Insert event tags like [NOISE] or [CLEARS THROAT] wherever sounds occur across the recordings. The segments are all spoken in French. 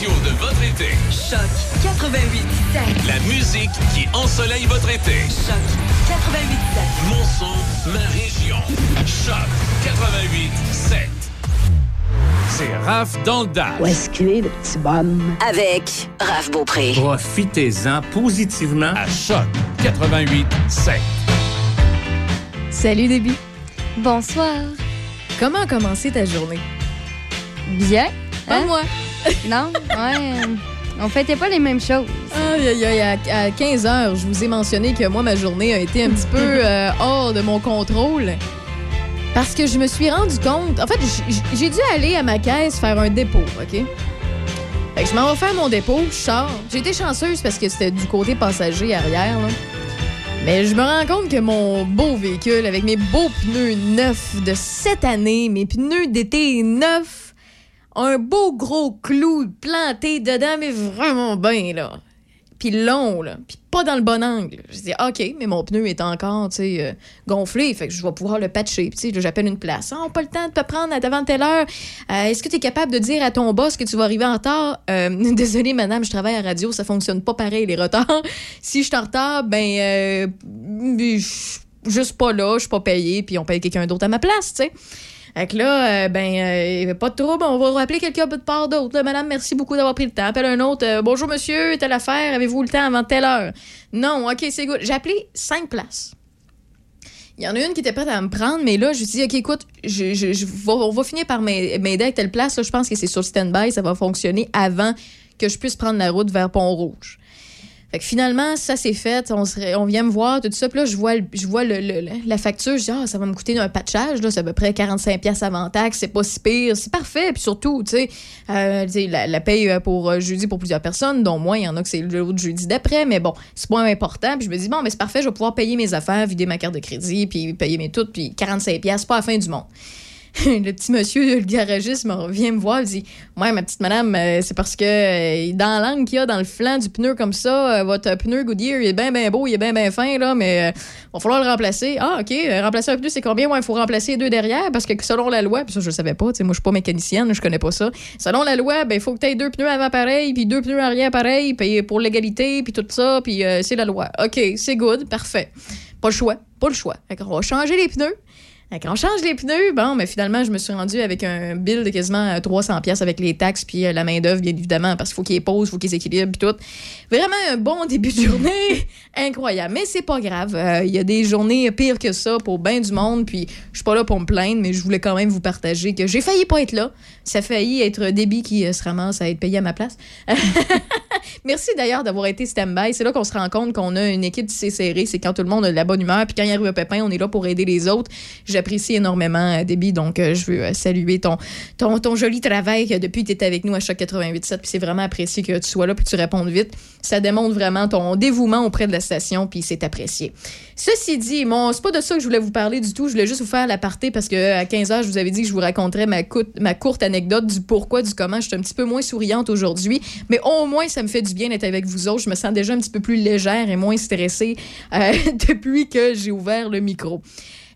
radio de votre été. Choc 88 La musique qui ensoleille votre été. Choc 88 Mon son, ma région. Choc 88 7. C'est Raph dans le dash. Où est-ce qu'il est, le petit bonhomme? Avec Raph Beaupré. Profitez-en positivement. À Choc 88 7. Salut Déby. Bonsoir. Comment a commencé ta journée? Bien. Pas Hein? moi. Non, ouais. On fêtait pas les mêmes choses. Aïe, aïe, aïe, à, à 15 heures, je vous ai mentionné que moi, ma journée a été un petit peu [LAUGHS] euh, hors de mon contrôle. Parce que je me suis rendu compte. En fait, j'ai dû aller à ma caisse faire un dépôt, OK? Fait que je m'en vais faire mon dépôt, je sors. J'ai été chanceuse parce que c'était du côté passager arrière, là. Mais je me rends compte que mon beau véhicule, avec mes beaux pneus neufs de cette année, mes pneus d'été neufs, un beau gros clou planté dedans, mais vraiment bien, là. Puis long, là. Puis pas dans le bon angle. Je dis, OK, mais mon pneu est encore, tu sais, euh, gonflé. Fait que je vais pouvoir le patcher. Puis, tu sais, j'appelle une place. Ah, on n'a pas le temps de te prendre avant telle heure. Euh, Est-ce que tu es capable de dire à ton boss que tu vas arriver en retard? Euh, [LAUGHS] Désolée, madame, je travaille à radio. Ça fonctionne pas pareil, les retards. [LAUGHS] si je suis en retard, ben, je suis juste pas là. Je suis pas payé. Puis on paye quelqu'un d'autre à ma place, tu sais. Fait que là, euh, ben, euh, pas de trouble, on va rappeler quelqu'un de part d'autre. Madame, merci beaucoup d'avoir pris le temps. Appelle un autre. euh, Bonjour, monsieur, telle affaire, avez-vous le temps avant telle heure? Non, OK, c'est good. J'ai appelé cinq places. Il y en a une qui était prête à me prendre, mais là, je suis dit, OK, écoute, je, je- on va finir par m'aider avec telle place. Là, je pense que c'est sur stand-by, ça va fonctionner avant que je puisse prendre la route vers Pont-Rouge. Fait que finalement, ça c'est fait. On, on vient me voir, tout ça. Puis là, je vois, je vois le- le- la facture. Je dis, ah, ça va me coûter un patchage. Là, c'est à peu près 45$ piastres avant taxe. C'est pas si pire. C'est parfait. Puis surtout, tu sais, euh, la, la paye euh, pour euh, jeudi pour plusieurs personnes, dont moi, il y en a que c'est l'autre jeudi d'après. Mais bon, c'est pas important. Puis je me dis, bon, mais c'est parfait. Je vais pouvoir payer mes affaires, vider ma carte de crédit, puis payer mes toutes. Puis 45$, piastres, pas la fin du monde. [LAUGHS] le petit monsieur, le garagiste, vient me voir, il dit Ouais, ma petite madame, euh, c'est parce que euh, dans l'angle qu'il y a dans le flanc du pneu comme ça, euh, votre pneu Goodyear, il est bien, bien beau, il est bien, bien fin, là, mais euh, va falloir le remplacer. Ah, OK, remplacer un pneu, c'est combien? Ouais, il faut remplacer deux derrière parce que selon la loi, puis ça, je le savais pas, tu sais, moi, je suis pas mécanicienne, je connais pas ça. Selon la loi, ben, il faut que tu aies deux pneus avant pareil, puis deux pneus arrière pareil, puis pour l'égalité, puis tout ça, puis c'est la loi. OK, c'est good, parfait. Pas le choix, pas le choix. Qu'on va changer les pneus. Fait qu'on change les pneus, bon, mais finalement, je me suis rendue avec un bill de quasiment euh, 300 pièces avec les taxes puis euh, la main-d'œuvre, bien évidemment, parce qu'il faut qu'ils posent, il faut qu'ils équilibrent, puis tout. Vraiment un bon début de journée, [LAUGHS] incroyable. Mais c'est pas grave. Euh, Il y a des journées pires que ça pour bien du monde, puis je suis pas là pour me plaindre, mais je voulais quand même vous partager que j'ai failli pas être là. Ça a failli être Déby qui euh, se ramasse à être payé à ma place. [LAUGHS] Merci d'ailleurs d'avoir été stand-by. C'est là qu'on se rend compte qu'on a une équipe tissée serrée. C'est quand tout le monde a de la bonne humeur. Puis quand il arrive un pépin, on est là pour aider les autres. J'apprécie énormément, euh, Déby. Donc, euh, je veux saluer ton, ton, ton joli travail depuis que tu es avec nous à chaque 88.7. Puis c'est vraiment apprécié que tu sois là puis que tu répondes vite. Ça démontre vraiment ton dévouement auprès de la station. Puis c'est apprécié. Ceci dit, bon, c'est pas de ça que je voulais vous parler du tout. Je voulais juste vous faire l'aparté parce que à 15h, je vous avais dit que je vous raconterais ma, courte- anecdote du pourquoi, du comment. Je suis un petit peu moins souriante aujourd'hui, mais au moins, ça me fait du bien d'être avec vous autres. Je me sens déjà un petit peu plus légère et moins stressée euh, [LAUGHS] depuis que j'ai ouvert le micro.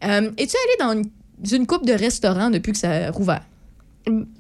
Euh, Es-tu allé dans une, une coupe de restaurants depuis que ça a rouvert?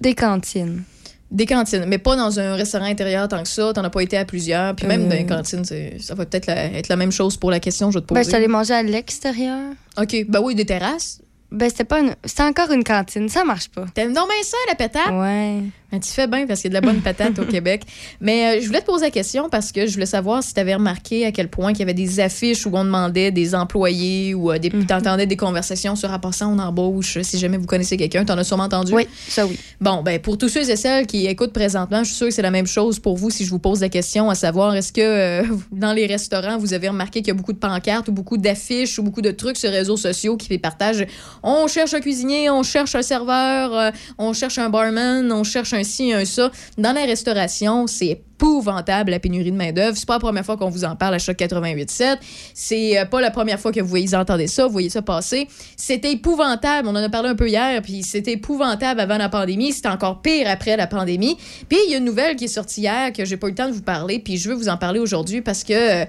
Des cantines. Des cantines, mais pas dans un restaurant intérieur tant que ça. T'en as pas été à plusieurs. Puis même Euh. dans les cantines, c'est- ça va peut-être être la même chose pour la question que je vais te poser. Ben, je allée manger à l'extérieur. OK. Ben oui, des terrasses. Ben, c'était pas une... C'était encore une cantine. Ça marche pas. T'aimes donc bien ça, la patate? Ouais. Ben, tu fais bien parce qu'il y a de la bonne [LAUGHS] patate au Québec. Mais euh, je voulais te poser la question parce que je voulais savoir si tu avais remarqué à quel point il y avait des affiches où on demandait des employés ou euh, des, Mhm. t'entendais des conversations sur rapportant on embauche. Si jamais vous connaissez quelqu'un, t'en as sûrement entendu. Oui, ça oui. Bon, ben pour tous ceux et celles qui écoutent présentement, je suis sûre que c'est la même chose pour vous si je vous pose la question à savoir est-ce que euh, [LAUGHS] dans les restaurants, vous avez remarqué qu'il y a beaucoup de pancartes ou beaucoup d'affiches ou beaucoup de trucs sur les réseaux sociaux qui fait partage on cherche un cuisinier, on cherche un serveur, euh, on cherche un barman, on cherche un ci, un ça. Dans la restauration, c'est épouvantable la pénurie de main-d'œuvre. C'est pas la première fois qu'on vous en parle à chaque 88.7. C'est euh, pas la première fois que vous voyez- entendez ça, vous voyez ça passer. C'était épouvantable. On en a parlé un peu hier, puis c'était épouvantable avant la pandémie. C'était encore pire après la pandémie. Puis il y a une nouvelle qui est sortie hier que j'ai pas eu le temps de vous parler, puis je veux vous en parler aujourd'hui parce que.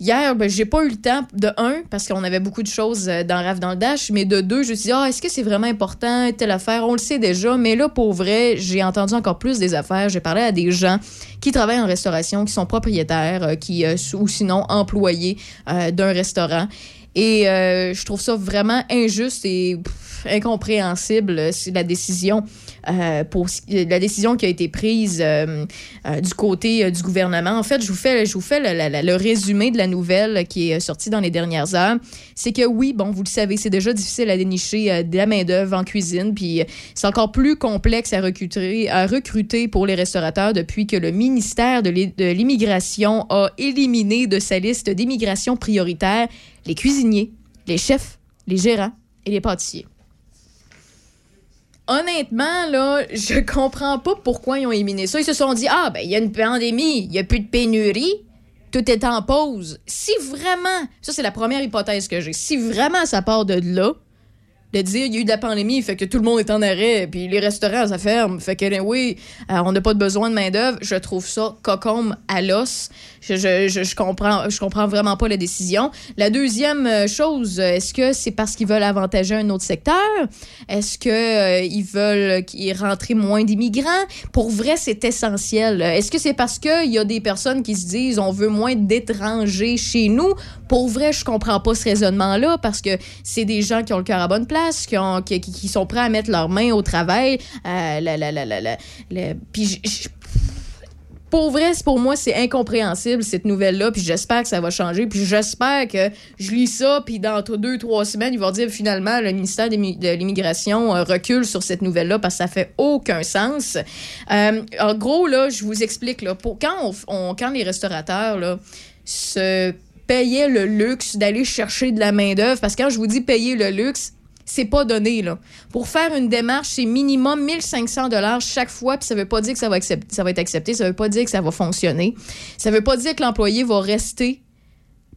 Hier, ben, j'ai pas eu le temps, de un, parce qu'on avait beaucoup de choses euh, dans Raf dans le Dash, mais de deux, je me suis dit, ah, est-ce que c'est vraiment important, telle affaire? On le sait déjà, mais là, pour vrai, j'ai entendu encore plus des affaires. J'ai parlé à des gens qui travaillent en restauration, qui sont propriétaires, euh, qui, euh, ou sinon employés d'un restaurant. Et je trouve ça vraiment injuste et pff, incompréhensible, la décision euh, pour la décision qui a été prise euh, euh, du côté du gouvernement. En fait, je vous fais, je vous fais le, résumé de la nouvelle qui est sortie dans les dernières heures. C'est que oui, bon, vous le savez, c'est déjà difficile à dénicher de la main-d'œuvre en cuisine, puis c'est encore plus complexe à recruter, à recruter pour les restaurateurs depuis que le ministère de l'Immigration a éliminé de sa liste d'immigration prioritaire les cuisiniers, les chefs, les gérants et les pâtissiers. Honnêtement, là, je comprends pas pourquoi ils ont éliminé ça. Ils se sont dit, ah, ben, il y a une pandémie, il y a plus de pénurie, tout est en pause. Si vraiment, ça, c'est la première hypothèse que j'ai, si vraiment ça part de là, de dire il y a eu de la pandémie, fait que tout le monde est en arrêt, puis les restaurants, ça ferme, fait que oui, euh, on n'a pas de besoin de main-d'œuvre, je trouve ça cocombe à l'os. Je, je, je, comprends, je comprends vraiment pas la décision. La deuxième euh, chose, est-ce que c'est parce qu'ils veulent avantager un autre secteur? Est-ce euh, ils veulent qu'il rentrer moins d'immigrants? Pour vrai, c'est essentiel. Est-ce que c'est parce qu'il y a des personnes qui se disent on veut moins d'étrangers chez nous? Pour vrai, je comprends pas ce raisonnement-là parce que c'est des gens qui ont le cœur à bonne place, qui, ont, qui, qui- qui sont prêts à mettre leurs mains au travail. Euh, puis pour vrai, pour moi, c'est incompréhensible, cette nouvelle-là, puis j'espère que ça va changer, puis j'espère que je lis ça, puis dans deux, trois semaines, ils vont dire finalement, le ministère de l'Immigration euh, recule sur cette nouvelle-là parce que ça fait aucun sens. Euh, en gros, là, je vous explique, là, pour, quand, on- quand les restaurateurs, là, se payaient le luxe d'aller chercher de la main-d'œuvre, parce que quand je vous dis payer le luxe, c'est pas donné là. Pour faire une démarche, c'est minimum 1500 dollars chaque fois, puis ça veut pas dire que ça va, ça va être accepté, ça veut pas dire que ça va fonctionner. Ça veut pas dire que l'employé va rester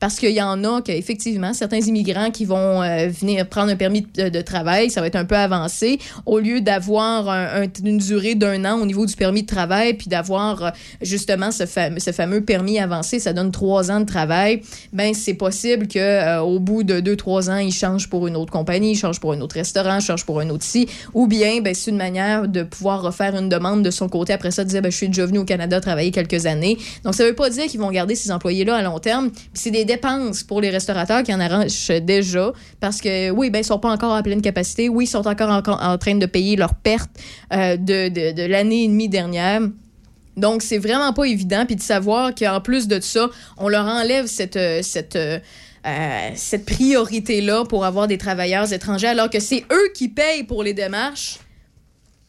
parce qu'il y en a qu'effectivement, certains immigrants qui vont euh, venir prendre un permis de, travail, ça va être un peu avancé, au lieu d'avoir un- un- une durée d'un an au niveau du permis de travail, puis d'avoir euh, justement ce, fameux permis avancé, ça donne trois ans de travail, ben c'est possible que euh, au bout de deux, trois ans, ils changent pour une autre compagnie, ils changent pour un autre restaurant, ils changent pour un autre ci, ou bien ben, c'est une manière de pouvoir refaire une demande de son côté, après ça, de dire ben, je suis déjà venu au Canada travailler quelques années. Donc ça veut pas dire qu'ils vont garder ces employés-là à long terme, c'est des dépenses pour les restaurateurs qui en arrangent déjà parce que oui, ben ils sont pas encore à pleine capacité, oui, ils sont encore en, train de payer leurs pertes euh, de, de, l'année et demie dernière. Donc, c'est vraiment pas évident. Puis de savoir qu'en plus de ça, on leur enlève cette, euh, cette, euh, cette priorité-là pour avoir des travailleurs étrangers, alors que c'est eux qui payent pour les démarches,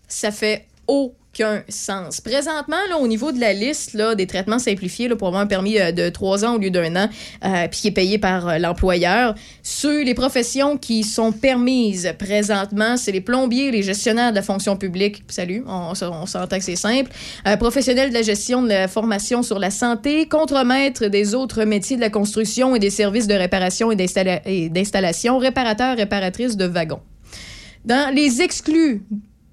ça fait aucun sens. Présentement, là, au niveau de la liste là, des traitements simplifiés pour avoir un permis euh, de trois ans au lieu d'un an, euh, puis qui est payé par euh, l'employeur, ceux, les professions qui sont permises présentement, c'est les plombiers, les gestionnaires de la fonction publique. Salut, on, on s'entend que c'est simple. Professionnels de la gestion de la formation sur la santé, contremaîtres des autres métiers de la construction et des services de réparation et d'installation, réparateurs, réparatrices de wagons. Dans les exclus,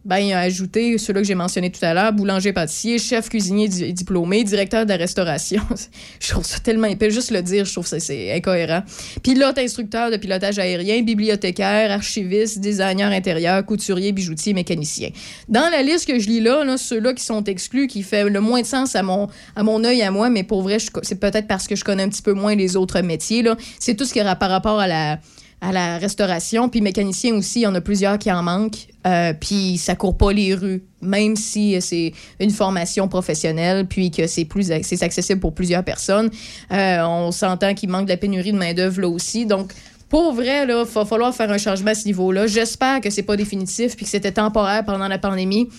ben, il a ajouté ceux-là que j'ai mentionnés tout à l'heure, boulanger, pâtissier, chef cuisinier di- diplômé, directeur de la restauration. [LAUGHS] je trouve ça tellement épais. Juste le dire, je trouve ça c'est incohérent. Pilote instructeur de pilotage aérien, bibliothécaire, archiviste, designer intérieur, couturier, bijoutier, mécanicien. Dans la liste que je lis là, là ceux-là qui sont exclus, qui fait le moins de sens à mon, à mon œil à moi, mais pour vrai, c'est peut-être parce que je connais un petit peu moins les autres métiers. C'est tout ce qui est par rapport à la à la restauration. Puis mécanicien aussi, il y en a plusieurs qui en manquent. Euh, puis ça court pas les rues, même si c'est une formation professionnelle, puis que c'est plus c'est accessible pour plusieurs personnes. Euh, on s'entend qu'il manque de la pénurie de main-d'œuvre là aussi. Donc, pour vrai, il va falloir faire un changement à ce niveau-là. J'espère que c'est pas définitif, puis que c'était temporaire pendant la pandémie,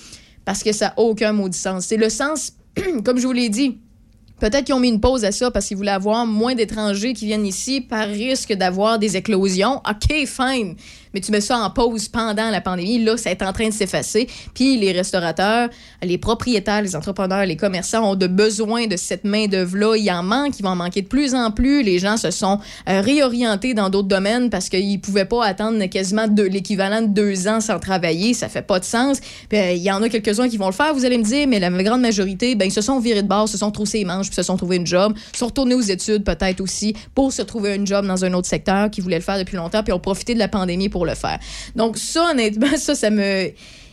parce que ça n'a aucun maudit sens. C'est le sens, [CLEARS THROAT] comme je vous l'ai dit, Peut-être qu'ils ont mis une pause à ça parce qu'ils voulaient avoir moins d'étrangers qui viennent ici par risque d'avoir des éclosions. OK, fine. Mais tu mets ça en pause pendant la pandémie. Là, ça est en train de s'effacer. Puis les restaurateurs, les propriétaires, les entrepreneurs, les commerçants ont de besoin de cette main-d'œuvre-là. Il en manque, il va en manquer de plus en plus. Les gens se sont euh, réorientés dans d'autres domaines parce qu'ils ne pouvaient pas attendre quasiment l'équivalent de deux ans sans travailler. Ça fait pas de sens. Euh, il y en a quelques-uns qui vont le faire, vous allez me dire, mais la grande majorité, ben, ils se sont virés de bord, se sont troussés les manches, puis se sont trouvés une job, sont retournés aux études peut-être aussi pour se trouver une job dans un autre secteur qui voulaient le faire depuis longtemps, puis ont profité de la pandémie pour Donc ça, honnêtement, ça, ça me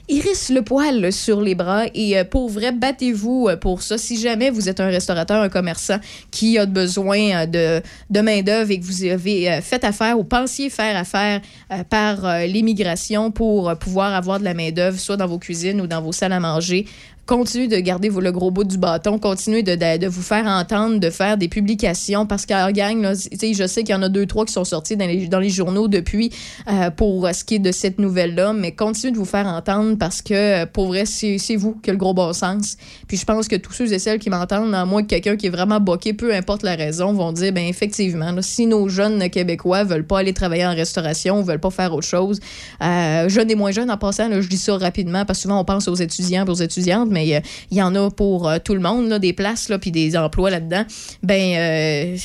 irrisse le poil sur les bras et euh, pour vrai, battez-vous euh, pour ça. Si jamais vous êtes un restaurateur, un commerçant qui a besoin euh, de, de main-d'œuvre et que vous avez fait affaire ou pensiez faire affaire par l'immigration pour pouvoir avoir de la main-d'œuvre, soit dans vos cuisines ou dans vos salles à manger, continuez de garder le gros bout du bâton, continuez de, de, vous faire entendre, de faire des publications. Parce qu'à gang, là, je sais qu'il y en a deux, trois qui sont sortis dans les, dans les journaux depuis euh, pour ce qui est de cette nouvelle-là, mais continuez de vous faire entendre parce que pour vrai, c'est vous qui avez le gros bon sens. Puis je pense que tous ceux et celles qui m'entendent, à moins que quelqu'un qui est vraiment boqué, peu importe la raison, vont dire, ben effectivement, si nos jeunes Québécois veulent pas aller travailler en restauration, veulent pas faire autre chose, euh, jeunes et moins jeunes en passant, je dis ça rapidement parce que souvent on pense aux étudiants aux étudiantes, mais euh, il y en a pour euh, tout le monde, là, des places, là, puis des emplois là-dedans. Ben, euh,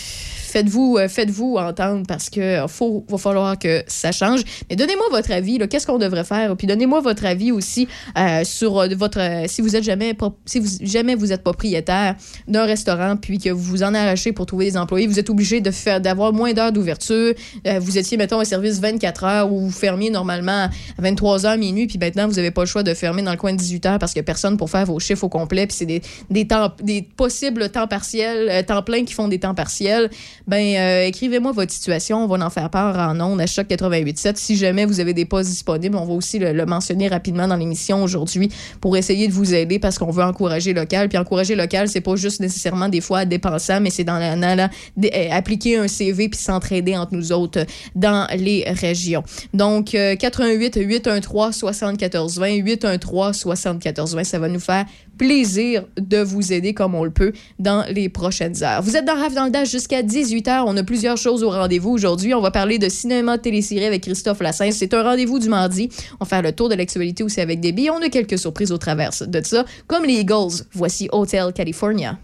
faites-vous euh, faites-vous entendre parce que euh, faut va falloir que ça change. Mais donnez-moi votre avis. Qu'est-ce qu'on devrait faire? Puis donnez-moi votre avis aussi euh, sur votre si vous êtes jamais si vous jamais vous êtes propriétaire d'un restaurant puis que vous vous en arrachez pour trouver des employés, vous êtes obligé de faire d'avoir moins d'heures d'ouverture. vous étiez mettons un service 24 heures où vous fermiez normalement à 23 heures minuit puis maintenant vous n'avez pas le choix de fermer dans le coin de 18 heures parce a personne pour faire vos chiffres au complet puis c'est des, des temps des possibles temps partiels temps plein qui font des temps partiels ben euh, écrivez-moi votre situation. On va en faire part en ondes à choc 88.7. Si jamais vous avez des postes disponibles, on va aussi le, mentionner rapidement dans l'émission aujourd'hui pour essayer de vous aider parce qu'on veut encourager local. Puis encourager local, c'est pas juste nécessairement des fois à dépenser, mais c'est dans la, euh, appliquer un CV puis s'entraider entre nous autres dans les régions. Donc 88 813 74 20 813 74 20, ça va nous faire plaisir de vous aider comme on le peut dans les prochaines heures. Vous êtes dans Rave dans le Dash jusqu'à 18h. On a plusieurs choses au rendez-vous aujourd'hui. On va parler de cinéma télésérie avec Christophe Lassens. C'est un rendez-vous du mardi. On va faire le tour de l'actualité aussi avec des. On a quelques surprises au travers de ça, comme les Eagles. Voici Hotel California.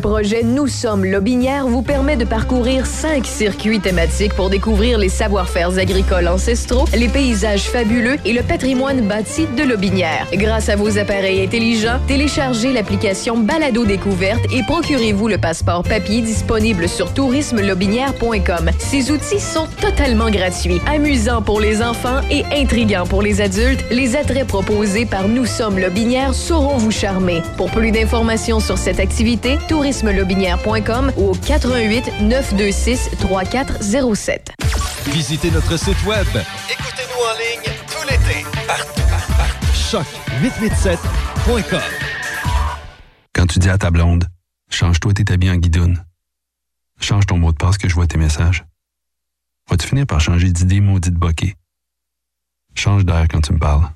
Le projet Nous sommes Lobinière vous permet de parcourir cinq circuits thématiques pour découvrir les savoir-faire agricoles ancestraux, les paysages fabuleux et le patrimoine bâti de Lobinière. Grâce à vos appareils intelligents, téléchargez l'application Balado Découverte et procurez-vous le passeport papier disponible sur tourismelobinière.com. Ces outils sont totalement gratuits, amusants pour les enfants et intrigants pour les adultes. Les attraits proposés par Nous sommes Lobinière sauront vous charmer. Pour plus d'informations sur cette activité, tourismelobinière.com ou au 88 926 3407. Visitez notre site web. Écoutez-nous en ligne tout l'été. Partout, partout, partout. Choc887.com. Quand tu dis à ta blonde, change-toi tes habits en guidoune. Change ton mot de passe que je vois tes messages. Vas-tu finir par changer d'idée maudite bokeh? Change d'air quand tu me parles.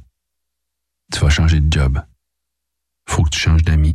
Tu vas changer de job. Faut que tu changes d'amis.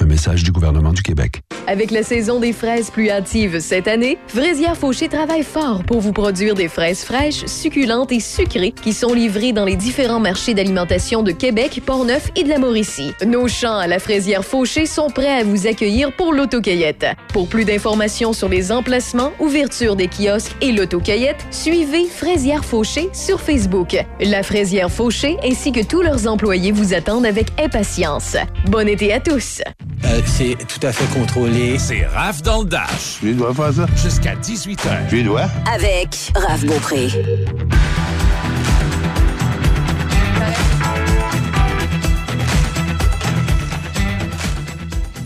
Un message du gouvernement du Québec. Avec la saison des fraises plus hâtives cette année, Fraisière Fauché travaille fort pour vous produire des fraises fraîches, succulentes et sucrées qui sont livrées dans les différents marchés d'alimentation de Québec, Portneuf et de la Mauricie. Nos champs à la Fraisière Fauché sont prêts à vous accueillir pour l'autocueillette. Pour plus d'informations sur les emplacements, ouverture des kiosques et l'autocueillette, suivez Fraisière Fauché sur Facebook. La Fraisière Fauché ainsi que tous leurs employés vous attendent avec impatience. Bon été à tous! Euh, c'est tout à fait contrôlé. C'est Raph dans le Dash. Je lui dois faire ça? Jusqu'à 18h. Je lui dois. Avec Raph Beaupré.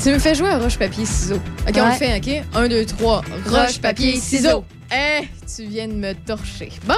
Tu me fais jouer à roche-papier-ciseaux. OK, on le fait, OK? Un, deux, trois. Roche-papier-ciseaux. Eh, tu viens de me torcher. Bon.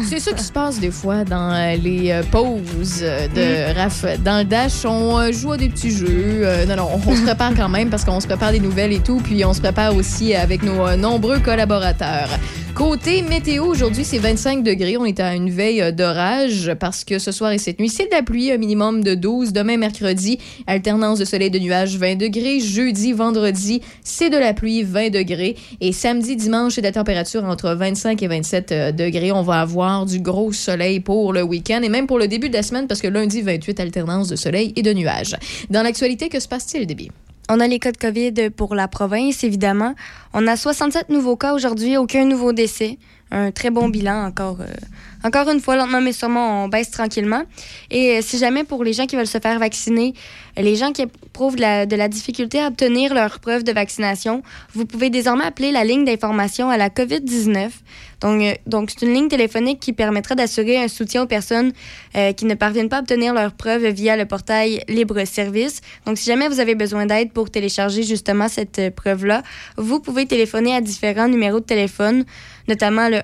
C'est ça qui se passe des fois dans euh, les euh, pauses euh, de Raph dans le Dash. On joue à des petits jeux. Non, non, on, on se prépare quand même parce qu'on se prépare des nouvelles et tout. Puis on se prépare aussi avec nos nombreux collaborateurs. Côté météo, aujourd'hui, c'est 25 degrés. On est à une veille euh, d'orage parce que ce soir et cette nuit, c'est de la pluie, un minimum de 12. Demain, mercredi, alternance de soleil et de nuages, 20 degrés. Jeudi, vendredi, c'est de la pluie, 20 degrés. Et samedi, dimanche, c'est de la température entre 25 et 27 euh, degrés. On va avoir du gros soleil pour le week-end et même pour le début de la semaine parce que lundi, 28, alternance de soleil et de nuages. Dans l'actualité, que se passe-t-il, Déby? On a les cas de COVID pour la province, évidemment. On a 67 nouveaux cas aujourd'hui, aucun nouveau décès. Un très bon bilan encore. euh, encore une fois, lentement mais sûrement, on baisse tranquillement. Et euh, si jamais pour les gens qui veulent se faire vacciner, euh, les gens qui éprouvent de la, difficulté à obtenir leur preuve de vaccination, vous pouvez désormais appeler la ligne d'information à la COVID-19. Donc, euh, donc c'est une ligne téléphonique qui permettra d'assurer un soutien aux personnes qui ne parviennent pas à obtenir leur preuve via le portail Libre Service. Donc, si jamais vous avez besoin d'aide pour télécharger justement cette preuve-là, vous pouvez téléphoner à différents numéros de téléphone, notamment le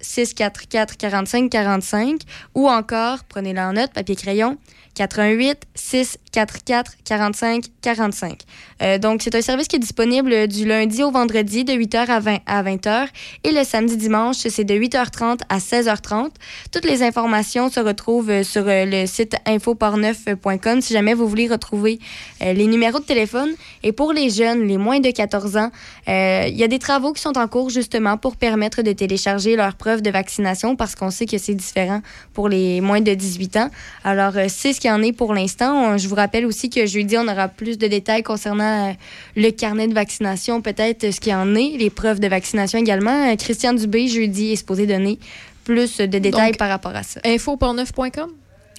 1-877-644-4545 ou encore, prenez-le en note, papier-crayon, 88 644 45 45. Euh, donc, c'est un service qui est disponible du lundi au vendredi de 8h à 20, à 20h et le samedi dimanche, c'est de 8h30 à 16h30. Toutes les informations se retrouvent euh, sur euh, le site infoporneuf.com si jamais vous voulez retrouver euh, les numéros de téléphone. Et pour les jeunes, les moins de 14 ans, il y a des travaux qui sont en cours justement pour permettre de télécharger leur preuve de vaccination parce qu'on sait que c'est différent pour les moins de 18 ans. Alors, euh, c'est ce qu'il y en est pour l'instant. Je vous rappelle aussi que jeudi, on aura plus de détails concernant euh, le carnet de vaccination, peut-être euh, ce qu'il en est, les preuves de vaccination également. Christian Dubé, jeudi, est supposé donner plus de détails Donc, par rapport à ça. Infoportneuf.com?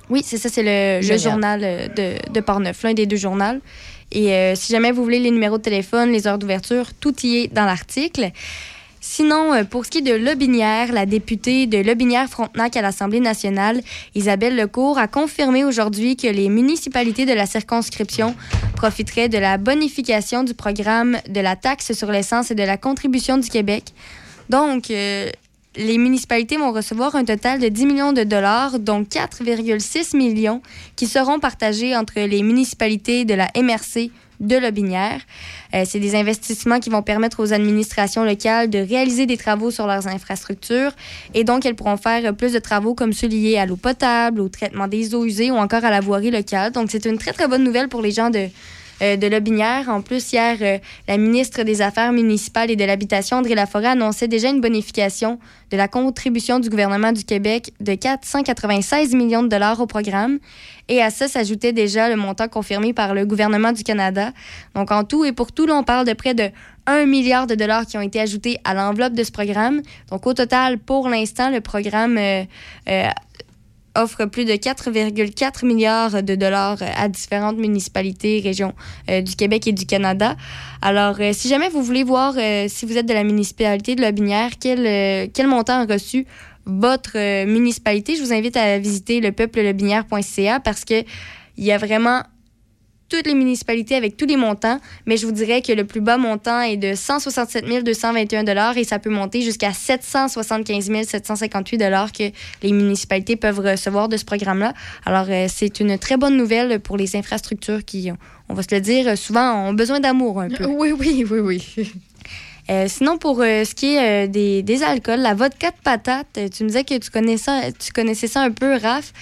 Oui, c'est ça, c'est le, journal de, de Portneuf, l'un des deux journaux. Et euh, si jamais vous voulez les numéros de téléphone, les heures d'ouverture, tout y est dans l'article. Sinon, euh, pour ce qui est de Lobinière, la députée de Lobinière-Frontenac à l'Assemblée nationale, Isabelle Lecourt, a confirmé aujourd'hui que les municipalités de la circonscription profiteraient de la bonification du programme de la taxe sur l'essence et de la contribution du Québec. Donc, euh, les municipalités vont recevoir un total de 10 millions de dollars, dont 4,6 millions qui seront partagés entre les municipalités de la MRC de Lobinière. Euh, c'est des investissements qui vont permettre aux administrations locales de réaliser des travaux sur leurs infrastructures et donc elles pourront faire euh, plus de travaux comme ceux liés à l'eau potable, au traitement des eaux usées ou encore à la voirie locale. Donc c'est une très très bonne nouvelle pour les gens de euh, de Lobinière. En plus, hier, euh, la ministre des Affaires municipales et de l'Habitation, André Laforêt, annonçait déjà une bonification de la contribution du gouvernement du Québec de 496 millions de dollars au programme. Et à ça s'ajoutait déjà le montant confirmé par le gouvernement du Canada. Donc, en tout et pour tout, là, on parle de près de 1 milliard de dollars qui ont été ajoutés à l'enveloppe de ce programme. Donc, au total, pour l'instant, le programme euh, offre plus de 4,4 milliards de dollars à différentes municipalités, régions euh, du Québec et du Canada. Alors, euh, si jamais vous voulez voir, euh, si vous êtes de la municipalité de Lobinière, quel, euh, quel montant a reçu votre euh, municipalité, je vous invite à visiter lepeuplelobinière.ca parce que il y a vraiment toutes les municipalités avec tous les montants, mais je vous dirais que le plus bas montant est de 167 221 et ça peut monter jusqu'à 775 758 que les municipalités peuvent recevoir de ce programme-là. Alors, euh, c'est une très bonne nouvelle pour les infrastructures qui, on va se le dire, souvent ont besoin d'amour un peu. Oui, oui, oui, oui. Euh, sinon, pour euh, ce qui est euh, des, des alcools, la vodka de patate, tu me disais que tu connaissais ça, tu connaissais ça un peu, Raph.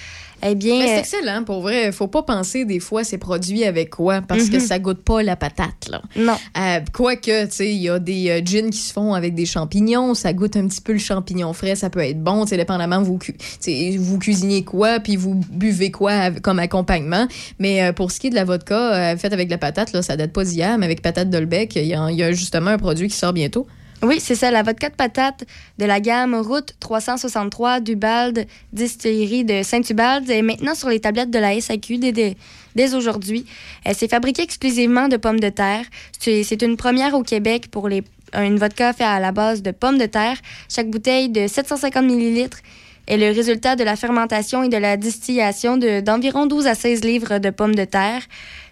Eh bien, c'est euh, excellent, pour vrai. Faut pas penser des fois ces produits avec quoi, parce que Mhm. ça goûte pas la patate, là. Non. Euh, Quoique, tu sais, il y a des euh, gins qui se font avec des champignons, ça goûte un petit peu le champignon frais, ça peut être bon, tu sais, dépendamment vous, cu- vous cuisinez quoi, puis vous buvez quoi comme accompagnement. Mais euh, pour ce qui est de la vodka faite avec la patate, là, ça date pas d'hier, mais avec patate Dolbec, il y, a- il y a justement un produit qui sort bientôt. Oui, c'est ça, la vodka de patate de la gamme Route 363 d'Ubald, distillerie de Saint-Ubald, est maintenant sur les tablettes de la SAQ dès, dès, aujourd'hui. Euh, C'est fabriqué exclusivement de pommes de terre. C'est une première au Québec pour une vodka faite à la base de pommes de terre. Chaque bouteille de 750 ml est le résultat de la fermentation et de la distillation de- d'environ 12 à 16 livres de pommes de terre.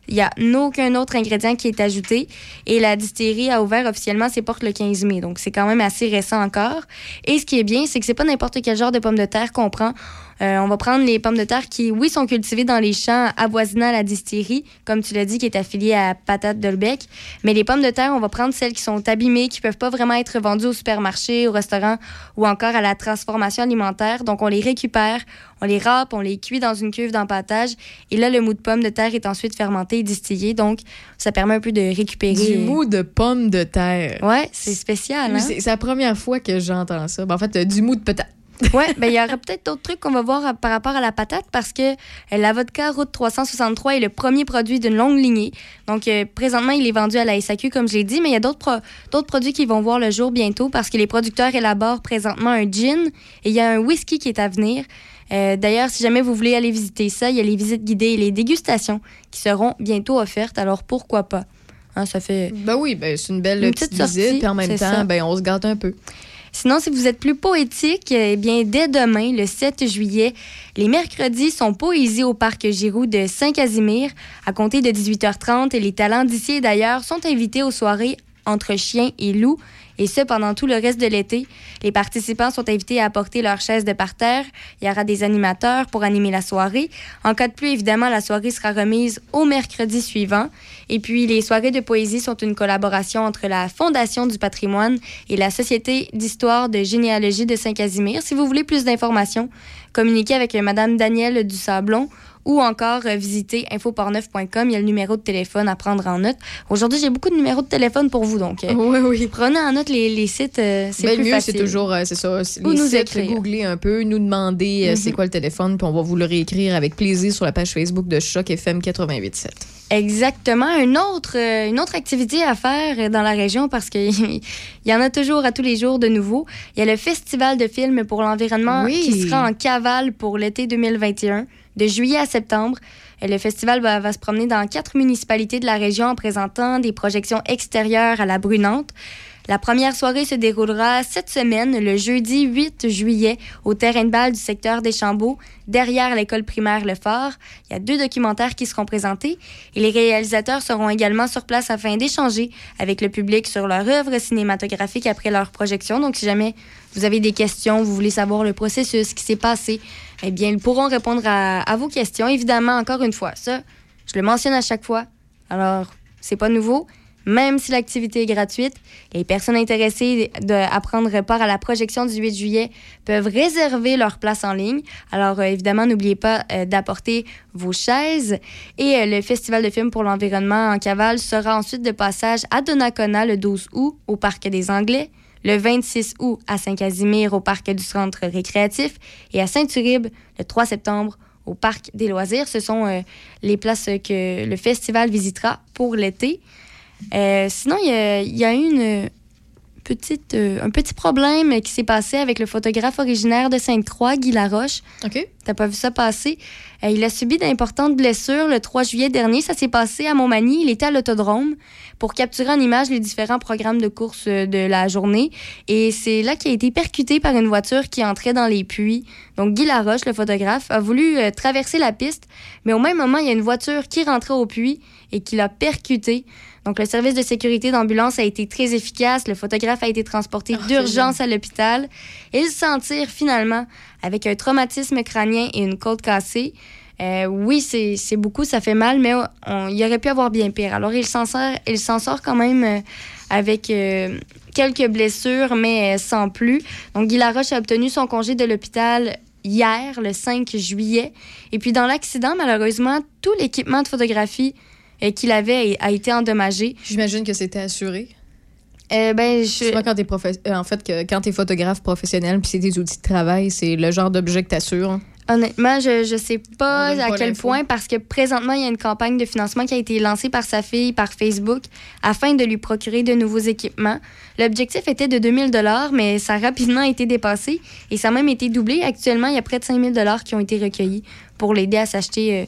Il n'y a aucun autre ingrédient qui est ajouté. Et la distillerie a ouvert officiellement ses portes le 15 mai. Donc, c'est quand même assez récent encore. Et ce qui est bien, c'est que c'est pas n'importe quel genre de pommes de terre qu'on prend. Euh, on va prendre les pommes de terre qui, oui, sont cultivées dans les champs avoisinant la distillerie, comme tu l'as dit, qui est affiliée à Patate Dolbec. Mais les pommes de terre, on va prendre celles qui sont abîmées, qui peuvent pas vraiment être vendues au supermarché, au restaurant ou encore à la transformation alimentaire. Donc, on les récupère, on les râpe, on les cuit dans une cuve d'empâtage. Et là, le mou de pomme de terre est ensuite fermenté et distillé. Donc, ça permet un peu de récupérer. Du mou de pomme de terre. Ouais, c'est spécial. Hein? C'est c'est la première fois que j'entends ça. Ben, en fait, euh, du mou de patate. [LAUGHS] Ouais, ben il y aura peut-être d'autres trucs qu'on va voir à- par rapport à la patate parce que euh, la vodka Route 363 est le premier produit d'une longue lignée. Donc euh, présentement, il est vendu à la SAQ comme je l'ai dit, mais il y a d'autres pro- d'autres produits qui vont voir le jour bientôt parce que les producteurs élaborent présentement un gin et il y a un whisky qui est à venir. Euh, D'ailleurs, si jamais vous voulez aller visiter ça, il y a les visites guidées et les dégustations qui seront bientôt offertes. Alors pourquoi pas? Hein, ça fait Ben oui, ben c'est une belle Une petite, petite visite, sortie, puis en même temps, ben on se gâte un peu. Sinon, si vous êtes plus poétique, eh bien, dès demain, le 7 juillet, les mercredis sont poésie au parc Giroux de Saint-Casimir. À compter de 18h30, les talents d'ici d'ailleurs sont invités aux soirées entre chiens et loups, et ce pendant tout le reste de l'été. Les participants sont invités à apporter leurs chaises de parterre. Il y aura des animateurs pour animer la soirée. En cas de pluie, évidemment, la soirée sera remise au mercredi suivant. Et puis, les soirées de poésie sont une collaboration entre la Fondation du patrimoine et la Société d'histoire de généalogie de Saint-Casimir. Si vous voulez plus d'informations, communiquez avec Madame Danielle Dusablon ou encore euh, visiter infoportneuf.com. Il y a le numéro de téléphone à prendre en note. Aujourd'hui, j'ai beaucoup de numéros de téléphone pour vous, donc euh, Oui, oui. prenez en note les, les sites. euh, c'est Ben, plus mieux, c'est toujours, c'est ça, c'est Ou les nous sites, googler un peu, nous demander euh, Mhm. c'est quoi le téléphone, puis on va vous le réécrire avec plaisir sur la page Facebook de Choc FM 88.7. Exactement. Une autre, une autre activité à faire dans la région parce qu'il [LAUGHS] y en a toujours à tous les jours de nouveau. Il y a le Festival de films pour l'environnement Oui. qui sera en cavale pour l'été 2021, de juillet à septembre. Le festival va, se promener dans quatre municipalités de la région en présentant des projections extérieures à la Brunante. La première soirée se déroulera cette semaine, le jeudi 8 juillet, au terrain de balle du secteur des Chambeaux, derrière l'école primaire Le Fort. Il y a deux documentaires qui seront présentés et les réalisateurs seront également sur place afin d'échanger avec le public sur leur œuvre cinématographique après leur projection. Donc, si jamais vous avez des questions, vous voulez savoir le processus, ce qui s'est passé, eh bien, ils pourront répondre à, vos questions. Évidemment, encore une fois, ça, je le mentionne à chaque fois. Alors, c'est pas nouveau. Même si l'activité est gratuite, les personnes intéressées de, à prendre part à la projection du 8 juillet peuvent réserver leur place en ligne. Alors, euh, évidemment, n'oubliez pas euh, d'apporter vos chaises. Et euh, le Festival de films pour l'environnement en cavale sera ensuite de passage à Donnacona le 12 août au Parc des Anglais, le 26 août à Saint-Casimir au Parc du Centre récréatif et à Saint-Uribe le 3 septembre au Parc des loisirs. Ce sont euh, les places que le festival visitera pour l'été. Euh, sinon, il y a, il y a une petite, euh, un petit problème qui s'est passé avec le photographe originaire de Sainte-Croix, Guy Laroche. OK. T'as pas vu ça passer? Il a subi d'importantes blessures le 3 juillet dernier. Ça s'est passé à Montmagny. Il était à l'autodrome pour capturer en image les différents programmes de course euh, de la journée. Et c'est là qu'il a été percuté par une voiture qui entrait dans les puits. Donc, Guy Laroche, le photographe, a voulu euh, traverser la piste, mais au même moment, il y a une voiture qui rentrait au puits et qui l'a percuté. Donc, le service de sécurité d'ambulance a été très efficace. Le photographe a été transporté d'urgence à l'hôpital. Ils s'en tirent finalement avec un traumatisme crânien et une côte cassée. Euh, oui, c'est beaucoup, ça fait mal, mais on- il aurait pu avoir bien pire. Alors, il s'en sort, il s'en sort quand même euh, avec euh, quelques blessures, mais sans plus. Donc, Guy Laroche a obtenu son congé de l'hôpital hier, le 5 juillet. Et puis, dans l'accident, malheureusement, tout l'équipement de photographie euh, qu'il avait a été endommagé. J'imagine que c'était assuré. Euh, ben, je... Souvent, quand t'es en fait, que, quand t'es photographe professionnel puis c'est des outils de travail, c'est le genre d'objet que t'assures. Honnêtement, je je sais pas à pas quel point parce que présentement, il y a une campagne de financement qui a été lancée par sa fille par Facebook afin de lui procurer de nouveaux équipements. L'objectif était de 2000 dollars, mais ça a rapidement été dépassé et ça a même été doublé. Actuellement, il y a près de 5000 dollars qui ont été recueillis pour l'aider à s'acheter euh,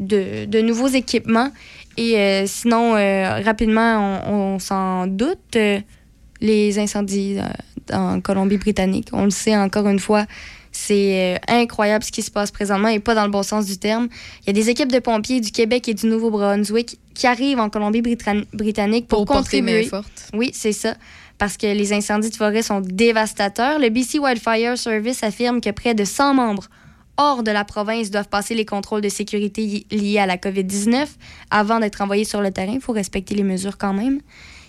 de, de nouveaux équipements. Et euh, sinon, euh, rapidement, on, on s'en doute, euh, les incendies en Colombie-Britannique. On le sait encore une fois, c'est euh, incroyable ce qui se passe présentement et pas dans le bon sens du terme. Il y a des équipes de pompiers du Québec et du Nouveau-Brunswick qui arrivent en Colombie-Britannique pour, Pour main contribuer. forte. Oui, c'est ça. Parce que les incendies de forêt sont dévastateurs. Le BC Wildfire Service affirme que près de 100 membres hors de la province doivent passer les contrôles de sécurité li- liés à la COVID-19 avant d'être envoyés sur le terrain. Il faut respecter les mesures quand même.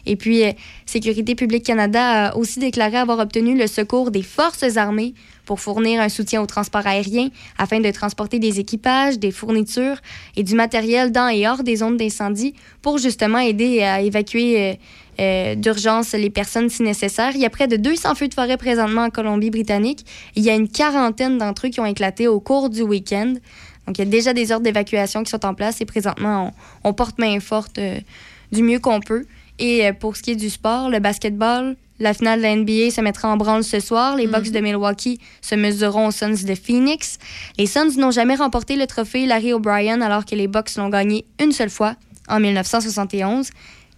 Et puis, euh, Sécurité publique Canada a aussi déclaré avoir obtenu le secours des forces armées pour fournir un soutien au transport aérien afin de transporter des équipages, des fournitures et du matériel dans et hors des zones d'incendie pour justement aider à évacuer euh, euh, d'urgence les personnes si nécessaire. Il y a près de 200 feux de forêt présentement en Colombie-Britannique. Il y a une quarantaine d'entre eux qui ont éclaté au cours du week-end. Donc, il y a déjà des ordres d'évacuation qui sont en place et présentement, on, porte main forte euh, du mieux qu'on peut. Et pour ce qui est du sport, le basketball, la finale de la NBA se mettra en branle ce soir. Les Bucks de Milwaukee se mesureront aux Suns de Phoenix. Les Suns n'ont jamais remporté le trophée Larry O'Brien alors que les Bucks l'ont gagné une seule fois en 1971.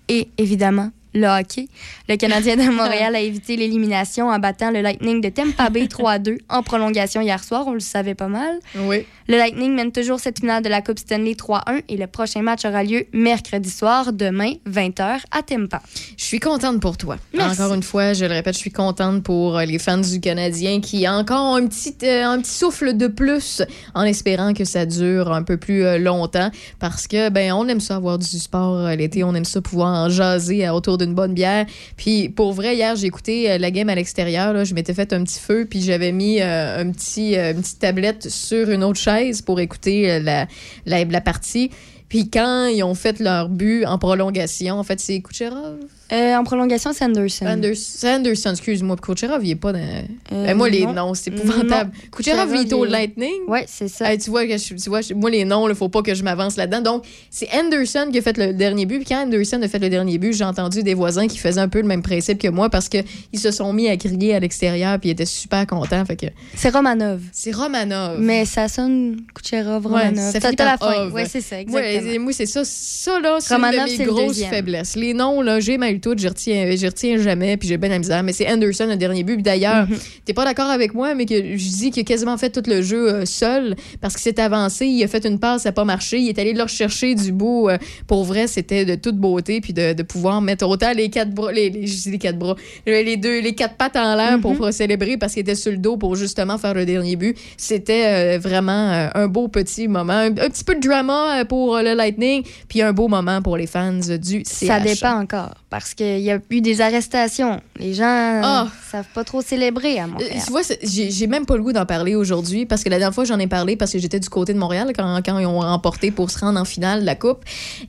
Et évidemment, le hockey. Le Canadien de Montréal a [LAUGHS] évité l'élimination en battant le Lightning de Tampa Bay 3-2 [LAUGHS] en prolongation hier soir. On le savait pas mal. Oui. Le Lightning mène toujours cette finale de la Coupe Stanley 3-1 et le prochain match aura lieu mercredi soir, demain, 20h, à Tampa. Je suis contente pour toi. Merci. Encore une fois, je le répète, je suis contente pour euh, les fans du Canadien qui ont encore un petit, euh, un petit souffle de plus en espérant que ça dure un peu plus euh, longtemps parce que ben on aime ça avoir du sport euh, l'été, on aime ça pouvoir en jaser autour bonne bière. Puis pour vrai, hier, j'ai écouté euh, la game à l'extérieur, je m'étais fait un petit feu puis j'avais mis euh, un petit, euh, une petite tablette sur une autre chaise pour écouter la, la, la partie. Puis quand ils ont fait leur but en prolongation, en fait, c'est Kucherov. Euh, en prolongation, c'est Anderson. Anders- c'est Anderson, excuse-moi. Kucherov, il est pas dans. Euh, Ben, moi, les non. noms, c'est épouvantable. Non. Kucherov, il est au Lightning. Ouais, c'est ça. Hey, tu vois, que je- tu vois, moi, les noms, il faut pas que je m'avance là-dedans. Donc, c'est Anderson qui a fait le dernier but. Puis quand Anderson a fait le dernier but, j'ai entendu des voisins qui faisaient un peu le même principe que moi parce qu'ils se sont mis à crier à l'extérieur puis ils étaient super contents. Fait que C'est Romanov. c'est Romanov. Mais ça sonne Kucherov, Ouais, Romanov. ça T'as finit t'as la fin. Ouais, c'est ça, Moi, exactement. moi, c'est ça. Ça, là, c'est une de mes grosses faiblesses. Les noms, là, j'ai mal tout, je retiens, je retiens jamais, puis j'ai bien la misère. Mais c'est Anderson, le dernier but. D'ailleurs, mm -hmm. t'es pas d'accord avec moi, mais que je dis qu'il a quasiment fait tout le jeu euh, seul parce qu'il s'est avancé, il a fait une passe, ça n'a pas marché, il est allé le rechercher du bout. Euh. pour vrai, c'était de toute beauté, puis de, pouvoir mettre autant les quatre bras, les, les, quatre bras, les deux, les quatre pattes en l'air pour, pour, célébrer parce qu'il était sur le dos pour justement faire le dernier but. C'était euh, vraiment un beau petit moment, un, petit peu de drama pour le Lightning, puis un beau moment pour les fans du CH. Ça dépend encore parce parce qu'il y a eu des arrestations. Les gens oh. savent pas trop célébrer à Montréal. Euh, tu vois, j'ai même pas le goût d'en parler aujourd'hui parce que la dernière fois, j'en ai parlé parce que j'étais du côté de Montréal quand, ils ont remporté pour se rendre en finale de la Coupe.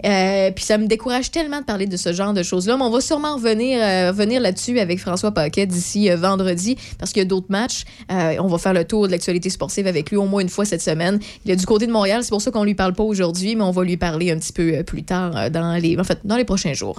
Euh, puis ça me décourage tellement de parler de ce genre de choses-là. Mais on va sûrement revenir, euh, là-dessus avec François Paquet d'ici vendredi parce qu'il y a d'autres matchs. on va faire le tour de l'actualité sportive avec lui au moins une fois cette semaine. Il est du côté de Montréal, c'est pour ça qu'on ne lui parle pas aujourd'hui, mais on va lui parler un petit peu plus tard dans les, en fait, dans les prochains jours.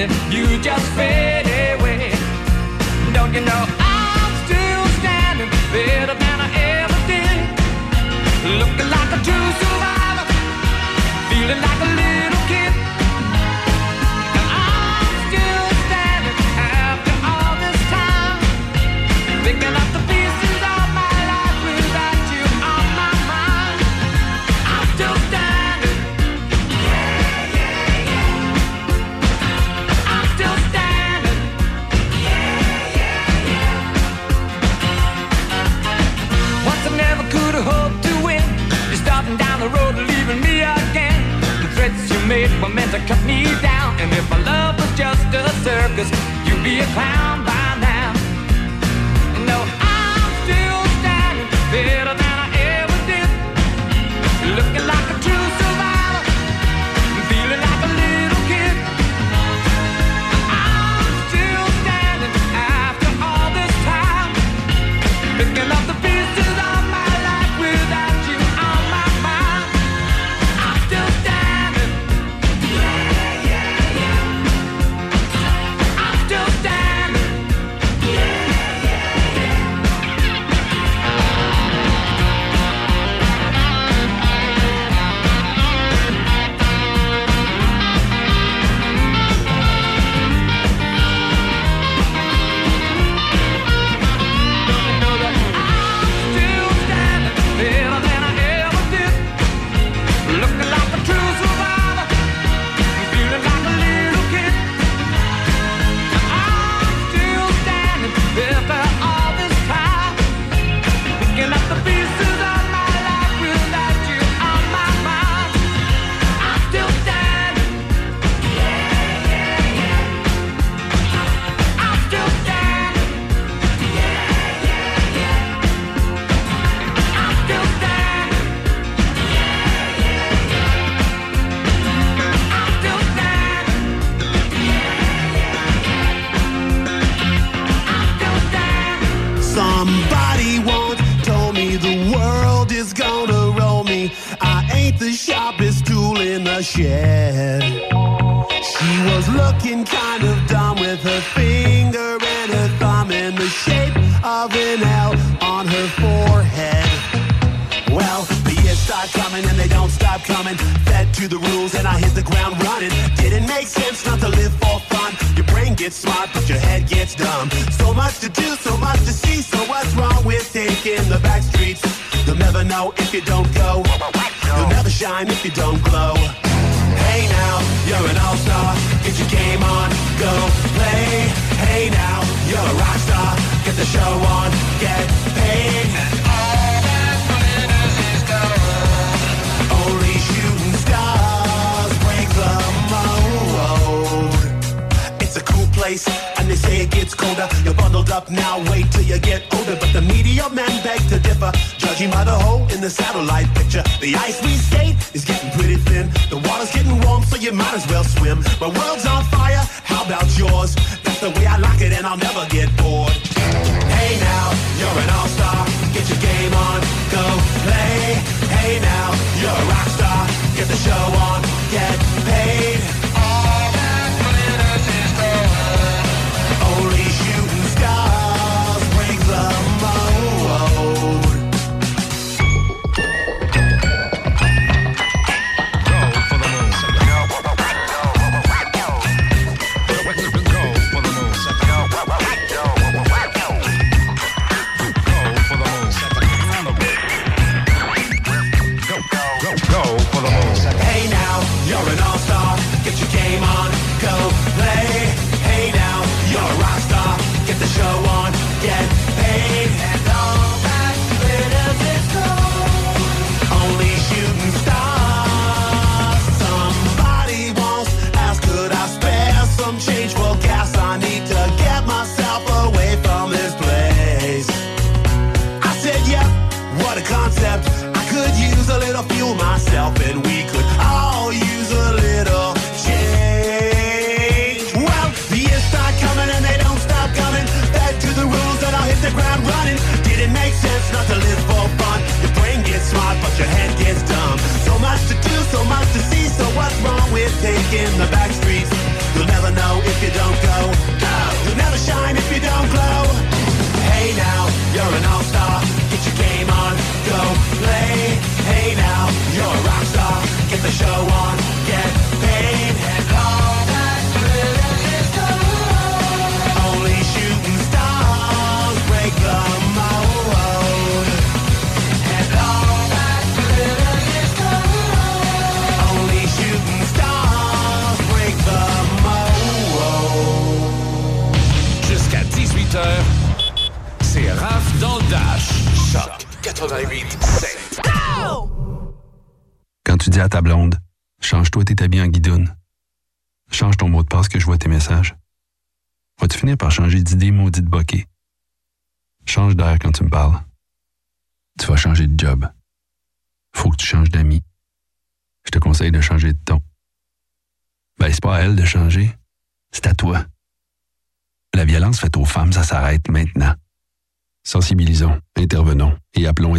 and if you just fade away, don't you know I'm still standing better than I ever did? Looking like a true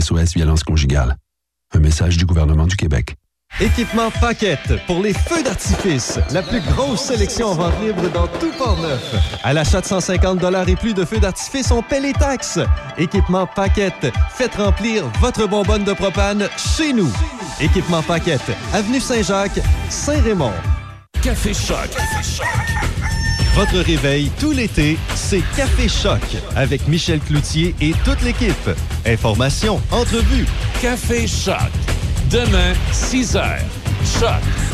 SOS Violence Conjugale. Un message du gouvernement du Québec. Équipement Paquette pour les feux d'artifice. La plus grosse sélection en vente libre dans tout Port-Neuf. À l'achat de 150 et plus de feux d'artifice, on paie les taxes. Équipement Paquette. Faites remplir votre bonbonne de propane chez nous. Équipement Paquette. Avenue Saint-Jacques, Saint-Raymond. Café Choc. Votre réveil tout l'été, c'est Café Choc avec Michel Cloutier et toute l'équipe. Informations, entrevues. Café Choc. Demain, 6 h. Choc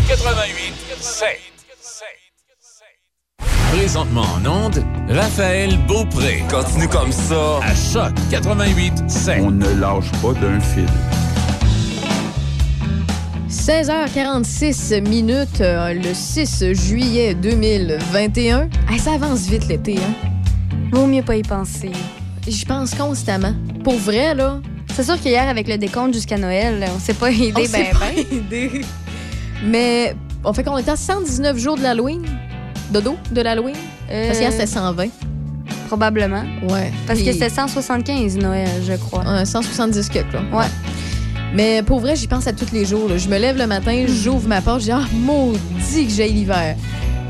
88 7. Présentement en onde, Raphaël Beaupré. Continue comme ça. À Choc 88 7. On ne lâche pas d'un fil. 16h46 minutes, euh, le 6 juillet 2021. Hey, ça avance vite l'été, hein? Vaut mieux pas y penser. J'y pense constamment. Pour vrai, là. C'est sûr qu'hier, avec le décompte jusqu'à Noël, on s'est pas aidé On ben pas aidé. Mais on fait qu'on était à 119 jours de l'Halloween. Dodo de l'Halloween? Euh, Parce qu'hier, c'était 120. Probablement. Ouais. Parce Puis- que c'était 175 Noël, je crois. Ouais, 170 quelques, là. Ouais. Mais pour vrai, j'y pense à tous les jours. là. Je me lève le matin, j'ouvre ma porte, je dis Ah, maudit que j'ai l'hiver.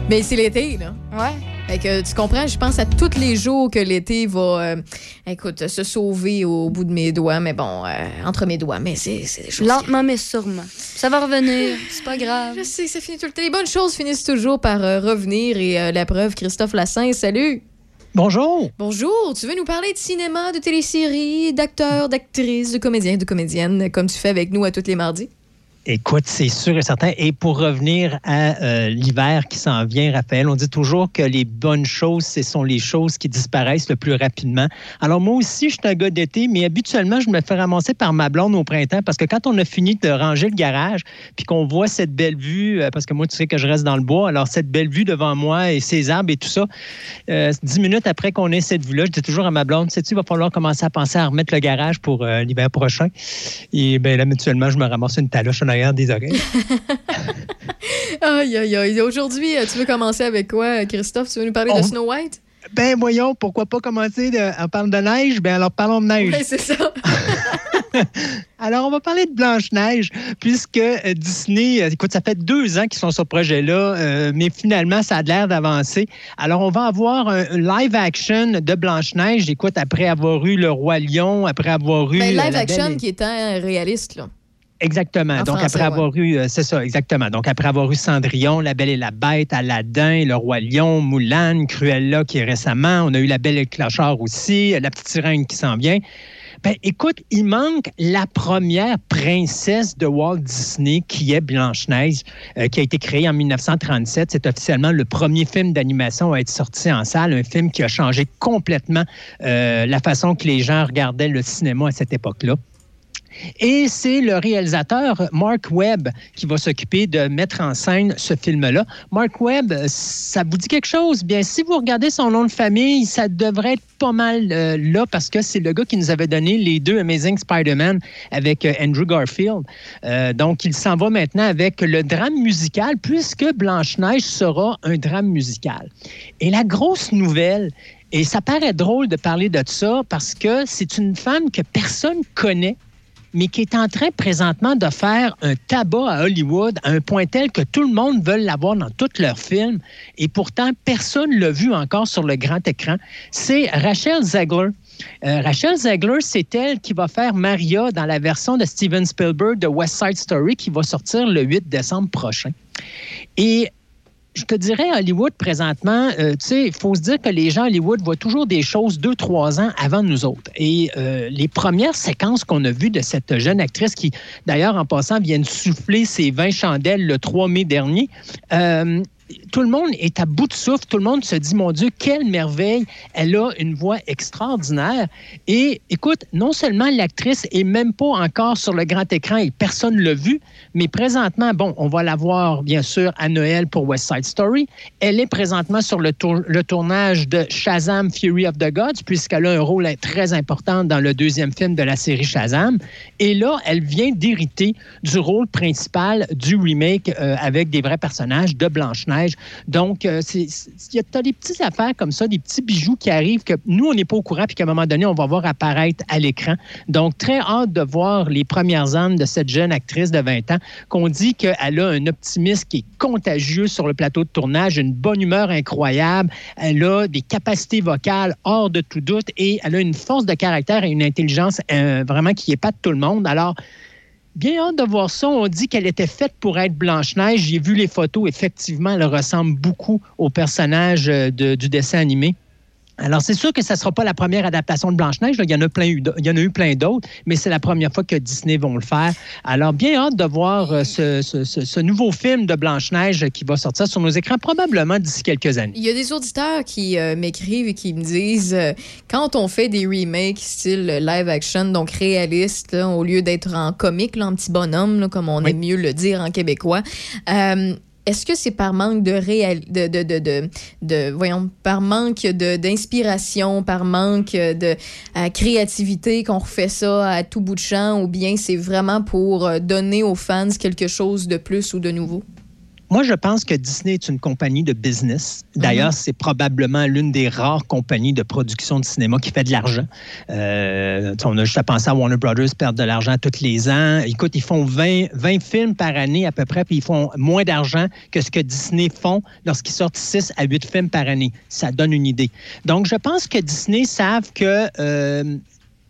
Mais c'est l'été, là. Ouais. Fait que tu comprends, je pense à tous les jours que l'été va, euh, écoute, se sauver au bout de mes doigts, mais bon, euh, entre mes doigts. Mais c'est c'est des choses. Lentement, mais sûrement. Ça va revenir. [LAUGHS] C'est pas grave. Je sais, ça finit tout le temps. Les bonnes choses finissent toujours par euh, revenir et la preuve, Christophe Lassin, salut. Bonjour. Bonjour, tu veux nous parler de cinéma, de téléséries, d'acteurs, d'actrices, de comédiens, de comédiennes, comme tu fais avec nous à tous les mardis? Écoute, c'est sûr et certain. Et pour revenir à euh, l'hiver qui s'en vient, Raphaël, on dit toujours que les bonnes choses, ce sont les choses qui disparaissent le plus rapidement. Alors moi aussi, je suis un gars d'été, mais habituellement, je me fais ramasser par ma blonde au printemps parce que quand on a fini de ranger le garage, puis qu'on voit cette belle vue, euh, parce que moi, tu sais que je reste dans le bois, alors cette belle vue devant moi et ces arbres et tout ça, euh, dix minutes après qu'on ait cette vue-là, je dis toujours à ma blonde, sais-tu, il va falloir commencer à penser à remettre le garage pour l'hiver prochain. Et bien là, mutuellement, je me ramasse une taloche arrière des oreilles. [LAUGHS] Aïe, aïe, aïe. Aujourd'hui, euh, tu veux commencer avec quoi, Christophe? Tu veux nous parler de Snow White? Ben voyons, pourquoi pas commencer de, en parlant de neige? Ben alors parlons de neige. Oui, c'est ça. [LAUGHS] Alors, on va parler de Blanche-Neige, puisque euh, Disney, euh, écoute, ça fait deux ans qu'ils sont sur ce projet-là, euh, mais finalement, ça a l'air d'avancer. Alors, on va avoir un un live action de Blanche-Neige, écoute, après avoir eu Le Roi Lion, après avoir eu... Ben, euh, live La action Belle qui était réaliste, là. Exactement. En Donc, français, après ouais. avoir eu, euh, c'est ça, exactement. Donc, après avoir eu Cendrillon, La Belle et la Bête, Aladdin, Le Roi Lion, Moulin, Cruella qui est récemment, on a eu La Belle et le Clochard aussi, La Petite Sirène qui s'en vient. Ben, écoute, il manque la première princesse de Walt Disney qui est Blanche-Neige, euh, qui a été créée en 1937. C'est officiellement le premier film d'animation à être sorti en salle, un film qui a changé complètement euh, la façon que les gens regardaient le cinéma à cette époque-là. Et c'est le réalisateur Mark Webb qui va s'occuper de mettre en scène ce film-là. Mark Webb, ça vous dit quelque chose? Bien, si vous regardez son nom de famille, ça devrait être pas mal euh, là parce que c'est le gars qui nous avait donné les deux Amazing Spider-Man avec euh, Andrew Garfield. Euh, donc, il s'en va maintenant avec le drame musical puisque Blanche-Neige sera un drame musical. Et la grosse nouvelle, et ça paraît drôle de parler de ça parce que c'est une femme que personne connaît mais qui est en train présentement de faire un tabac à Hollywood à un point tel que tout le monde veut l'avoir dans tous leurs films et pourtant personne ne l'a vu encore sur le grand écran. C'est Rachel Zegler. Euh, Rachel Zegler, c'est elle qui va faire Maria dans la version de Steven Spielberg de West Side Story qui va sortir le 8 décembre prochain. Et je te dirais, Hollywood, présentement, euh, tu sais, il faut se dire que les gens à Hollywood voient toujours des choses deux, trois ans avant nous autres. Et euh, les premières séquences qu'on a vues de cette jeune actrice qui, d'ailleurs, en passant, vient de souffler ses 20 chandelles le 3 mai dernier, euh, tout le monde est à bout de souffle. Tout le monde se dit, mon Dieu, quelle merveille. Elle a une voix extraordinaire. Et écoute, non seulement l'actrice est même pas encore sur le grand écran et personne ne l'a vu, mais présentement, bon, on va la voir bien sûr à Noël pour West Side Story. Elle est présentement sur le, tour- le tournage de Shazam Fury of the Gods, puisqu'elle a un rôle très important dans le deuxième film de la série Shazam. Et là, elle vient d'hériter du rôle principal du remake euh, avec des vrais personnages de Blanche-Neige. Donc, euh, c'est- y a des petites affaires comme ça, des petits bijoux qui arrivent que nous, on n'est pas au courant, puis qu'à un moment donné, on va voir apparaître à l'écran. Donc, très hâte de voir les premières âmes de cette jeune actrice de 20 ans, qu'on dit qu'elle a un optimisme qui est contagieux sur le plateau de tournage, une bonne humeur incroyable, elle a des capacités vocales hors de tout doute et elle a une force de caractère et une intelligence euh, vraiment qui épate tout le monde. Alors, Bien hâte de voir ça. On dit qu'elle était faite pour être Blanche-Neige. J'ai vu les photos. Effectivement, elle ressemble beaucoup au personnage euh, du dessin animé. Alors, c'est sûr que ça ne sera pas la première adaptation de Blanche-Neige. Il y en a plein eu d- il y en a eu plein d'autres, mais c'est la première fois que Disney vont le faire. Alors, bien hâte de voir euh, ce, ce- ce- ce nouveau film de Blanche-Neige qui va sortir sur nos écrans probablement d'ici quelques années. Il y a des auditeurs qui euh, m'écrivent et qui me disent euh, quand on fait des remakes style live action, donc réaliste, là, au lieu d'être en comique, là, en petit bonhomme, là, comme on aime mieux le dire en québécois, euh, est-ce que c'est par manque de, réal... de, voyons, par manque d'inspiration, par manque de euh, créativité qu'on refait ça à tout bout de champ, ou bien c'est vraiment pour euh, donner aux fans quelque chose de plus ou de nouveau? Moi, je pense que Disney est une compagnie de business. D'ailleurs, c'est probablement l'une des rares compagnies de production de cinéma qui fait de l'argent. Euh, on a juste à penser à Warner Brothers perdre de l'argent tous les ans. Écoute, ils font 20, 20 films par année à peu près, puis ils font moins d'argent que ce que Disney font lorsqu'ils sortent 6 à 8 films par année. Ça donne une idée. Donc, je pense que Disney savent que euh,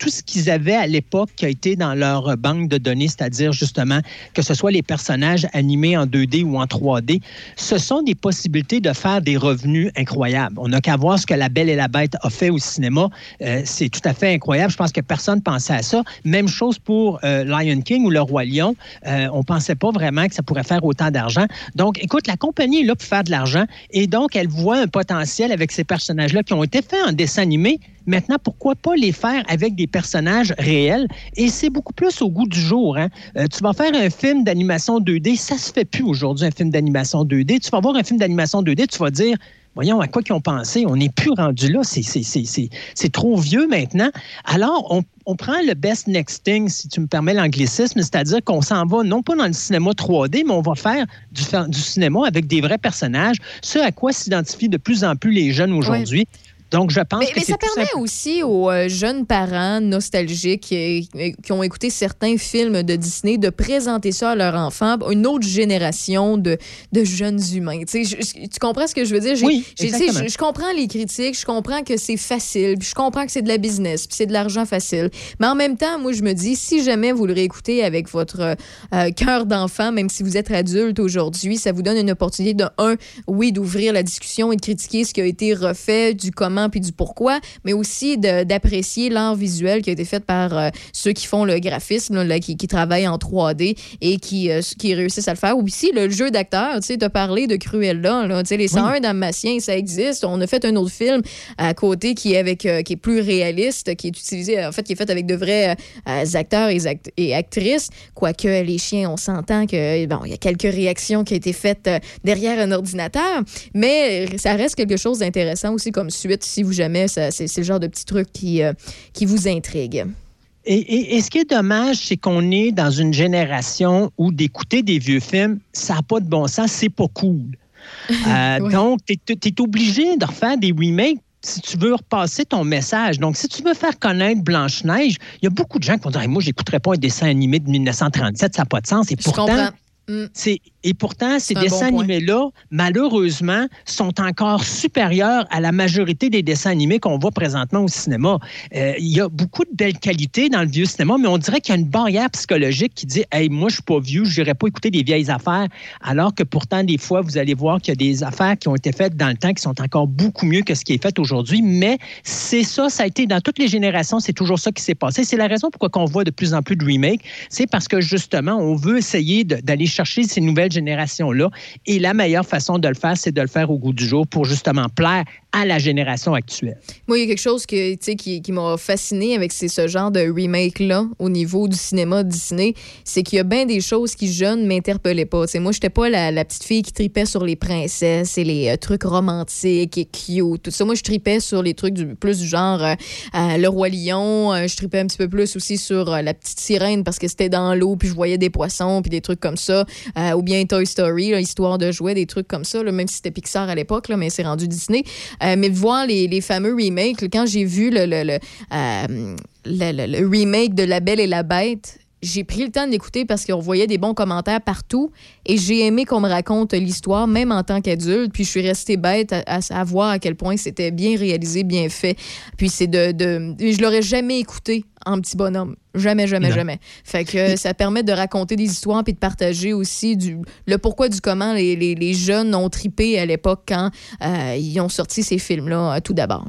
tout ce qu'ils avaient à l'époque qui a été dans leur banque de données, c'est-à-dire justement que ce soit les personnages animés en 2D ou en 3D, ce sont des possibilités de faire des revenus incroyables. On n'a qu'à voir ce que La Belle et la Bête a fait au cinéma. Euh, c'est tout à fait incroyable. Je pense que personne pensait à ça. Même chose pour euh, Lion King ou Le Roi Lion. Euh, on ne pensait pas vraiment que ça pourrait faire autant d'argent. Donc, écoute, la compagnie est là pour faire de l'argent et donc elle voit un potentiel avec ces personnages-là qui ont été faits en dessin animé. Maintenant, pourquoi pas les faire avec des personnages réels? Et c'est beaucoup plus au goût du jour. hein. Euh, tu vas faire un film d'animation 2D, ça se fait plus aujourd'hui, un film d'animation 2D. Tu vas voir un film d'animation 2D, tu vas dire, voyons, à quoi qu'ils ont pensé? On n'est plus rendu là, c'est- trop vieux maintenant. Alors, on, on prend le best next thing, si tu me permets l'anglicisme, c'est-à-dire qu'on s'en va non pas dans le cinéma 3D, mais on va faire du, fa- du cinéma avec des vrais personnages, ce à quoi s'identifient de plus en plus les jeunes aujourd'hui. Donc, je pense Mais, que mais ça permet simple- aussi aux euh, jeunes parents nostalgiques qui ont écouté certains films de Disney de présenter ça à leur enfant, une autre génération de, de jeunes humains. Tu, sais, je- je- tu comprends ce que je veux dire? Oui, j'ai- tu sais, exactement. je, je comprends les critiques, je comprends que c'est facile, puis je comprends que c'est de la business, puis c'est de l'argent facile. Mais en même temps, moi, je me dis, si jamais vous le réécoutez avec votre euh, euh, cœur d'enfant, même si vous êtes adulte aujourd'hui, ça vous donne une opportunité de, un, oui, d'ouvrir la discussion et de critiquer ce qui a été refait, du comment puis du pourquoi, mais aussi d'apprécier l'art visuel qui a été fait par euh, ceux qui font le graphisme, là, là, qui, qui travaillent en 3D et qui, euh, qui réussissent à le faire. Ou aussi le jeu d'acteur, tu sais, tu as parlé de Cruella, là, tu sais, les 101 Dalmatiens, ça existe. On a fait un autre film à côté qui est, avec, euh, qui est plus réaliste, qui est utilisé, en fait, qui est fait avec de vrais acteurs et, act- et actrices. Quoique les chiens, on s'entend que, bon, il y a quelques réactions qui ont été faites derrière un ordinateur, mais ça reste quelque chose d'intéressant aussi comme suite, si vous jamais, c'est le genre de petit truc qui, euh, qui vous intrigue. Et, et- et ce qui est dommage, c'est qu'on est dans une génération où d'écouter des vieux films, ça n'a pas de bon sens, c'est pas cool. [LAUGHS] Euh, Donc, tu es, obligé de refaire des remakes si tu veux repasser ton message. Donc, si tu veux faire connaître Blanche-Neige, il y a beaucoup de gens qui vont dire Hey, Moi, je n'écouterais pas un dessin animé de 1937, ça n'a pas de sens. Et Je pourtant. Mm. c'est- et pourtant, ces dessins bon animés-là, malheureusement, sont encore supérieurs à la majorité des dessins animés qu'on voit présentement au cinéma. Euh, il y a beaucoup de belles qualités dans le vieux cinéma, mais on dirait qu'il y a une barrière psychologique qui dit Hey, moi, je suis pas vieux, je n'irai pas écouter des vieilles affaires. Alors que pourtant, des fois, vous allez voir qu'il y a des affaires qui ont été faites dans le temps qui sont encore beaucoup mieux que ce qui est fait aujourd'hui. Mais c'est ça, ça a été dans toutes les générations, c'est toujours ça qui s'est passé. C'est la raison pourquoi on voit de plus en plus de remakes. C'est parce que justement, on veut essayer d'aller chercher ces nouvelles génération-là. Et la meilleure façon de le faire, c'est de le faire au goût du jour pour justement plaire à la génération actuelle. Moi, il y a quelque chose que, qui, qui m'a fasciné avec ce genre de remake-là au niveau du cinéma Disney, c'est qu'il y a bien des choses qui, jeunes, m'interpellaient pas. Tu sais, moi, j'étais pas la, petite fille qui tripait sur les princesses et les euh, trucs romantiques et cute, tout ça. Moi, je tripais sur les trucs plus du genre euh, euh, Le Roi Lion. Je tripais un petit peu plus aussi sur La Petite Sirène parce que c'était dans l'eau, puis je voyais des poissons, puis des trucs comme ça. Ou bien Toy Story, histoire de jouer, des trucs comme ça, même si c'était Pixar à l'époque, mais c'est rendu Disney. Euh, mais voir les, fameux remakes, quand j'ai vu euh, le remake de La Belle et la Bête, j'ai pris le temps de l'écouter parce qu'on voyait des bons commentaires partout et j'ai aimé qu'on me raconte l'histoire, même en tant qu'adulte. Puis je suis restée bête à, voir à quel point c'était bien réalisé, bien fait. Puis c'est de, de. Je l'aurais jamais écouté en petit bonhomme. Jamais, jamais, Non. jamais. Fait que ça permet de raconter des histoires puis de partager aussi du, le pourquoi du comment les, les, les jeunes ont tripé à l'époque quand euh, ils ont sorti ces films-là, euh, tout d'abord.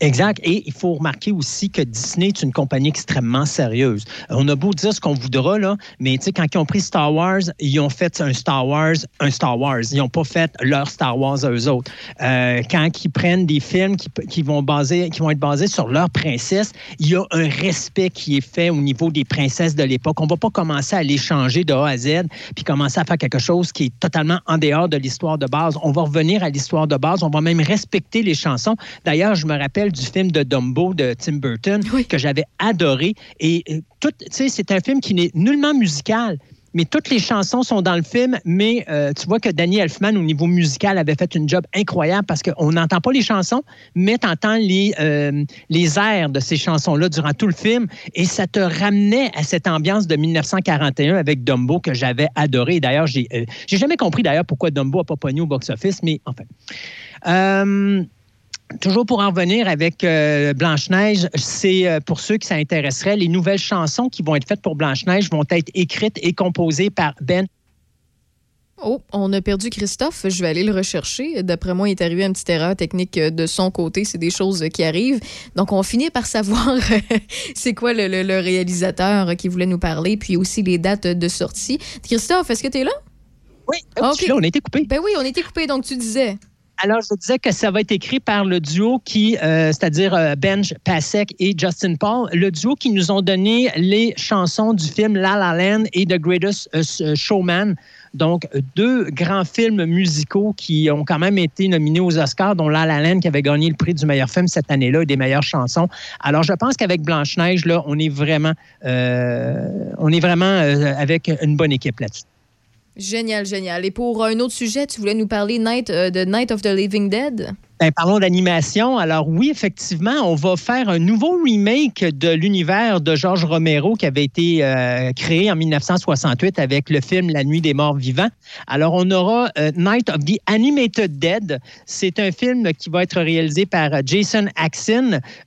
Exact. Et il faut remarquer aussi que Disney est une compagnie extrêmement sérieuse. On a beau dire ce qu'on voudra, là, mais quand ils ont pris Star Wars, ils ont fait un Star Wars, un Star Wars. Ils n'ont pas fait leur Star Wars à eux autres. Euh, quand ils prennent des films qui, qui vont baser, qui vont être basés sur leur princesse, il y a un respect qui est fait au niveau des princesses de l'époque. On ne va pas commencer à les changer de A à Z puis commencer à faire quelque chose qui est totalement en dehors de l'histoire de base. On va revenir à l'histoire de base. On va même respecter les chansons. D'ailleurs, je me rappelle du film de Dumbo de Tim Burton que j'avais adoré. Et euh, tout, tu sais, c'est un film qui n'est nullement musical. Mais toutes les chansons sont dans le film, mais euh, tu vois que Danny Elfman, au niveau musical, avait fait une job incroyable parce qu'on n'entend pas les chansons, mais tu entends les, euh, les airs de ces chansons-là durant tout le film. Et ça te ramenait à cette ambiance de 1941 avec Dumbo que j'avais adoré. D'ailleurs, j'ai euh, j'ai jamais compris d'ailleurs pourquoi Dumbo n'a pas pogné au box-office, mais enfin. Toujours pour en revenir avec euh, Blanche-Neige, c'est euh, pour ceux qui s'intéresseraient, les nouvelles chansons qui vont être faites pour Blanche-Neige vont être écrites et composées par Ben Oh, on a perdu Christophe. Je vais aller le rechercher. D'après moi, il est arrivé une petite erreur technique euh, de son côté. C'est des choses qui arrivent. Donc, on finit par savoir [LAUGHS] c'est quoi le, le- le réalisateur qui voulait nous parler, puis aussi les dates de sortie. Christophe, est-ce que tu es là? Oui, suis là, on a été coupé. Ben oui, on était coupé. Donc, tu disais. Alors, je disais que ça va être écrit par le duo qui, euh, c'est-à-dire euh, Benj Pasek et Justin Paul, le duo qui nous ont donné les chansons du film La La Land et The Greatest euh, Showman. Donc, deux grands films musicaux qui ont quand même été nominés aux Oscars, dont La La Land qui avait gagné le prix du meilleur film cette année-là et des meilleures chansons. Alors, je pense qu'avec Blanche-Neige, là, on est vraiment, on est vraiment avec une bonne équipe là-dessus. Génial, génial. Et pour un autre sujet, tu voulais nous parler Night, euh, de Night of the Living Dead? Ben, parlons d'animation. Alors oui, effectivement, on va faire un nouveau remake de l'univers de George Romero qui avait été euh, créé en 1968 avec le film La Nuit des Morts Vivants. Alors on aura euh, Night of the Animated Dead. C'est un film qui va être réalisé par euh, Jason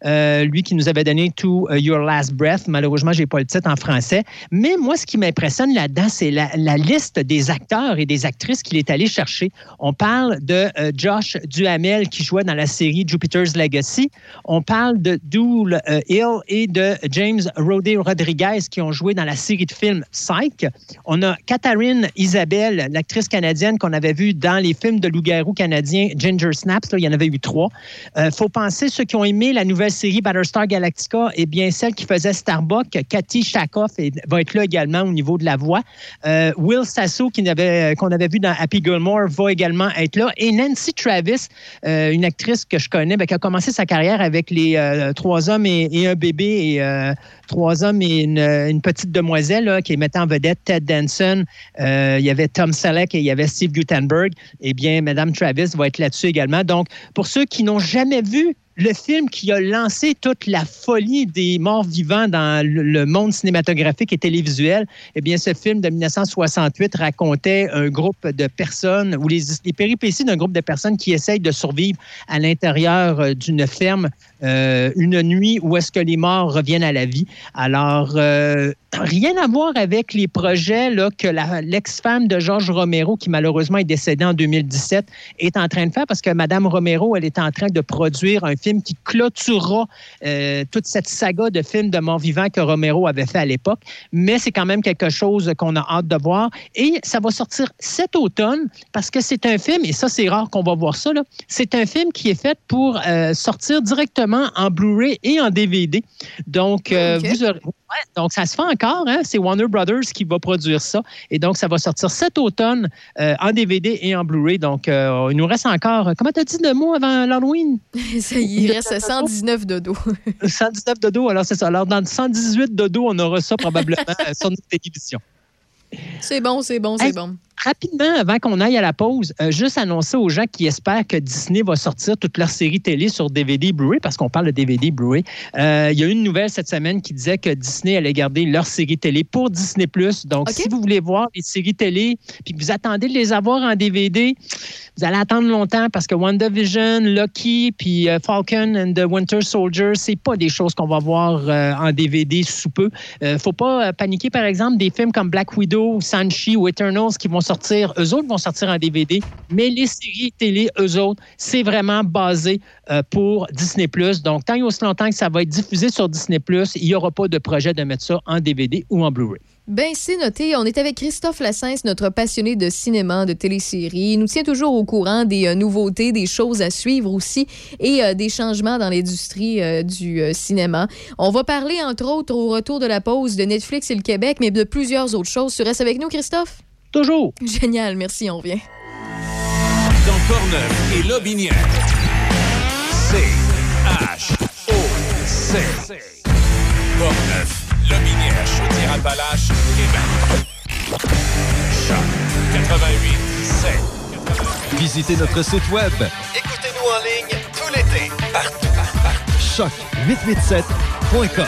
euh, lui qui nous avait donné To Your Last Breath. Malheureusement, j'ai pas le titre en français. Mais moi, ce qui m'impressionne là-dedans, c'est la, la liste des acteurs et des actrices qu'il est allé chercher. On parle de Josh Duhamel qui jouait dans la série Jupiter's Legacy. On parle de Dool euh, Hill et de James Rodé Rodriguez qui ont joué dans la série de films Psych. On a Katharine Isabelle, l'actrice canadienne qu'on avait vue dans les films de loup-garou canadien Ginger Snaps. Là, il y en avait eu trois. Euh, faut penser ceux qui ont aimé la nouvelle série Battlestar Galactica et bien celle qui faisait Starbuck, Cathy Shakoff va être là également au niveau de la voix. Euh, Will Sasso qui avait- qu'on avait vu dans Happy Gilmore va également être là. Et Nancy Travis, euh, une actrice que je connais, ben, qui a commencé sa carrière avec les euh, trois hommes et, un bébé et euh, trois hommes et une, petite demoiselle là, qui mettait en vedette Ted Danson. Euh, il y avait Tom Selleck et il y avait Steve Gutenberg. Eh bien, Madame Travis va être là-dessus également. Donc, pour ceux qui n'ont jamais vu le film qui a lancé toute la folie des morts vivants dans le monde cinématographique et télévisuel, eh bien, ce film de 1968 racontait un groupe de personnes ou les, les péripéties d'un groupe de personnes qui essayent de survivre à l'intérieur euh, d'une ferme euh, une nuit où est-ce que les morts reviennent à la vie. Alors, euh, [CLEARS THROAT] rien à voir avec les projets que l'ex-femme de Georges Romero, qui malheureusement est décédée en 2017, est en train de faire parce que Madame Romero, elle est en train de produire un film qui clôturera euh, toute cette saga de films de mort-vivant que Romero avait fait à l'époque. Mais c'est quand même quelque chose qu'on a hâte de voir. Et ça va sortir cet automne parce que c'est un film, et ça, c'est rare qu'on va voir ça, c'est un film qui est fait pour sortir directement en Blu-ray et en DVD. Donc, euh, vous aurez- ouais, donc, ça se fait encore. hein. C'est Warner Brothers qui va produire ça. Et donc, ça va sortir cet automne euh, en DVD et en Blu-ray. Donc, euh, il nous reste encore, comment tu as dit le mot avant l'Halloween? [LAUGHS] Ça, il reste 119 dodo. 119 dodo, alors c'est ça. Alors, dans 118 dodo, on aura ça probablement [LAUGHS] sur notre télévision. C'est bon, c'est bon, c'est Hey, bon. Rapidement, avant qu'on aille à la pause, euh, juste annoncer aux gens qui espèrent que Disney va sortir toute leur série télé sur DVD Blu-ray, parce qu'on parle de DVD Blu-ray. Euh, il y a eu une nouvelle cette semaine qui disait que Disney allait garder leur série télé pour Disney+. Donc, si vous voulez voir les séries télé, puis que vous attendez de les avoir en DVD, vous allez attendre longtemps parce que WandaVision, Lucky, puis euh, Falcon and the Winter Soldier, c'est pas des choses qu'on va voir euh, en DVD sous peu. Euh, faut pas paniquer, par exemple, des films comme Black Widow, Sanchi ou Eternals qui vont sortir, eux autres vont sortir en DVD, mais les séries télé, eux autres, c'est vraiment basé euh, pour Disney+. Donc, tant et aussi longtemps que ça va être diffusé sur Disney+, il n'y aura pas de projet de mettre ça en DVD ou en Blu-ray. Ben, c'est noté. On est avec Christophe Lassens, notre passionné de cinéma, de téléséries. Il nous tient toujours au courant des euh, nouveautés, des choses à suivre aussi et euh, des changements dans l'industrie du cinéma. On va parler, entre autres, au retour de la pause de Netflix et le Québec, mais de plusieurs autres choses. Tu restes avec nous, Christophe? Toujours. Génial, merci, on revient. Dans Portneuf et Lobinière. C H O C. Portneuf, Lobinière, Chaudière-Appalaches, Québec. Choc 88 7. Visitez notre site web Écoutez-nous en ligne tout l'été, partout, choc887.com.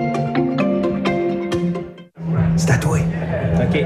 C'est à toi. OK.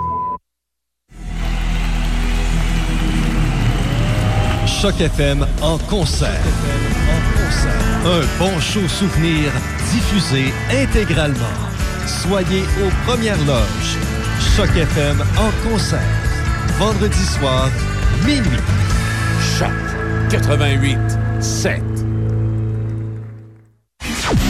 Choc FM en concert. Un bon show souvenir diffusé intégralement. Soyez aux premières loges. Choc FM en concert. Vendredi soir, minuit. Choc 88 7.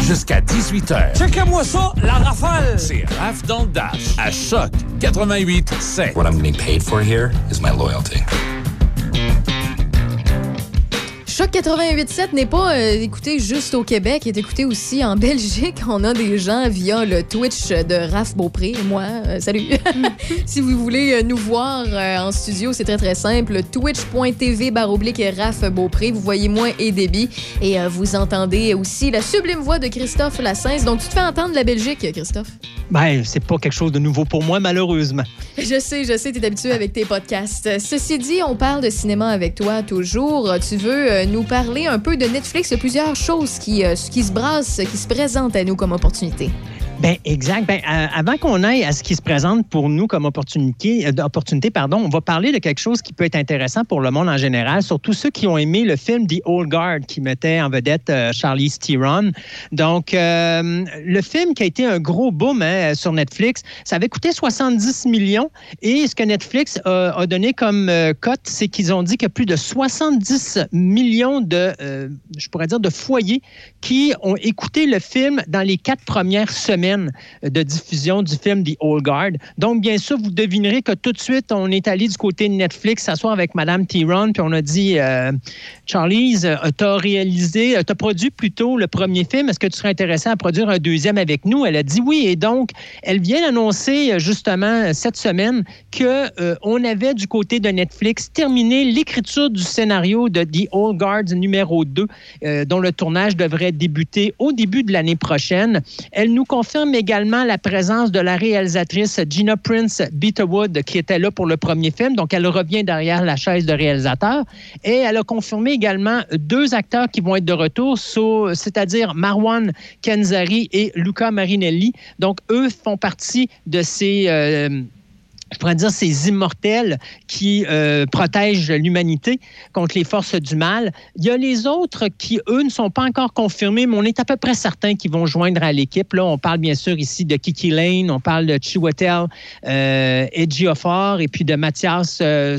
Jusqu'à 18h. Checkez-moi ça, la rafale! C'est Raph dans le Dash à Choc 88 7. What I'm getting paid for here is my loyalty. Choc 88.7 n'est pas euh, écouté juste au Québec, il est écouté aussi en [LAUGHS] Belgique. On a des gens via le Twitch de Raph Beaupré. Moi, euh, salut. [LAUGHS] si vous voulez euh, nous voir euh, en studio, c'est très très simple. Twitch.tv baroblique Raph Beaupré. Vous voyez moi et Déby. Et vous entendez aussi la sublime voix de Christophe Lassens. Donc, tu te fais entendre la Belgique, Christophe? Ben, c'est pas quelque chose de nouveau pour moi, malheureusement. Je sais, je sais, tu es habitué avec tes podcasts. Ceci dit, on parle de cinéma avec toi toujours. Tu veux nous parler un peu de Netflix, de plusieurs choses qui, euh, qui se brassent, qui se présentent à nous comme opportunité. Ben exact. Ben, euh, avant qu'on aille à ce qui se présente pour nous comme opportunité, euh, pardon, on va parler de quelque chose qui peut être intéressant pour le monde en général, surtout ceux qui ont aimé le film The Old Guard qui mettait en vedette euh, Charlize Theron. Donc, euh, le film qui a été un gros boom hein, sur Netflix, ça avait coûté 70 millions et ce que Netflix a, donné comme euh, cote, c'est qu'ils ont dit que plus de 70 millions de, je pourrais dire, de foyers qui ont écouté le film dans les quatre premières semaines de diffusion du film The Old Guard. Donc, bien sûr, vous devinerez que tout de suite, on est allé du côté de Netflix s'asseoir avec Madame Tyron, puis on a dit, euh, Charlize, euh, tu as réalisé, tu as produit plutôt le premier film. Est-ce que tu serais intéressé à produire un deuxième avec nous? Elle a dit oui. Et donc, elle vient d'annoncer euh, justement cette semaine que euh, on avait du côté de Netflix terminé l'écriture du scénario de The Old Guard numéro 2, euh, dont le tournage devrait débuter au début de l'année prochaine. Elle nous confirme également la présence de la réalisatrice Gina Prince Beatterwood, qui était là pour le premier film. Donc, elle revient derrière la chaise de réalisateur. Et elle a confirmé également deux acteurs qui vont être de retour, c'est-à-dire Marwan Kenzari et Luca Marinelli. Donc, eux font partie de ces... euh, je pourrais dire ces immortels qui euh, protègent l'humanité contre les forces du mal. Il y a les autres qui, eux, ne sont pas encore confirmés, mais on est à peu près certains qu'ils vont joindre à l'équipe. Là, on parle bien sûr ici de Kiki Lane, on parle de Chiwetel euh, Ejiofor et puis de Mathias euh.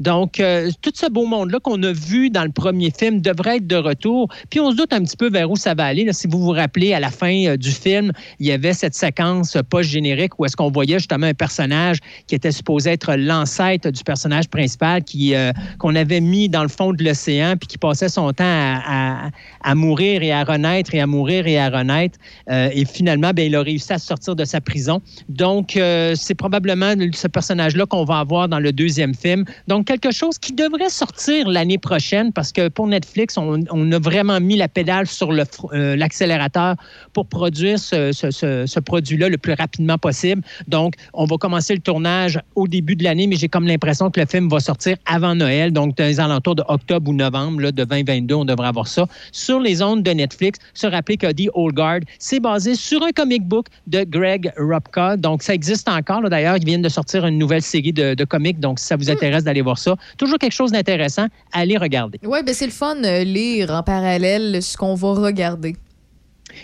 Donc, euh, tout ce beau monde-là qu'on a vu dans le premier film devrait être de retour. Puis on se doute un petit peu vers où ça va aller. Si vous vous rappelez, à la fin euh, du film, il y avait cette séquence post-générique où est-ce qu'on voyait justement un personnage qui était supposé être l'ancêtre du personnage principal qui euh, qu'on avait mis dans le fond de l'océan puis qui passait son temps à, à- mourir et à renaître et à mourir et à renaître. Euh, et finalement, ben, il a réussi à sortir de sa prison. Donc, euh, c'est probablement ce personnage-là qu'on va avoir dans le deuxième film. Donc, quelque chose qui devrait sortir l'année prochaine parce que pour Netflix, on, on a vraiment mis la pédale sur l'accélérateur pour produire ce, ce- ce- ce produit-là le plus rapidement possible. Donc, on va commencer le tournage au début de l'année, mais j'ai comme l'impression que le film va sortir avant Noël, donc dans les alentours de octobre ou novembre là, de 2022, on devrait avoir ça sur les ondes de Netflix. Se rappeler que The Old Guard, c'est basé sur un comic book de Greg Rupka. Donc, ça existe encore. D'ailleurs, ils viennent de sortir une nouvelle série de, de comics. Donc, si ça vous intéresse d'aller voir ça, toujours quelque chose d'intéressant, allez regarder. Oui, ben c'est le fun euh, lire en parallèle ce qu'on va regarder.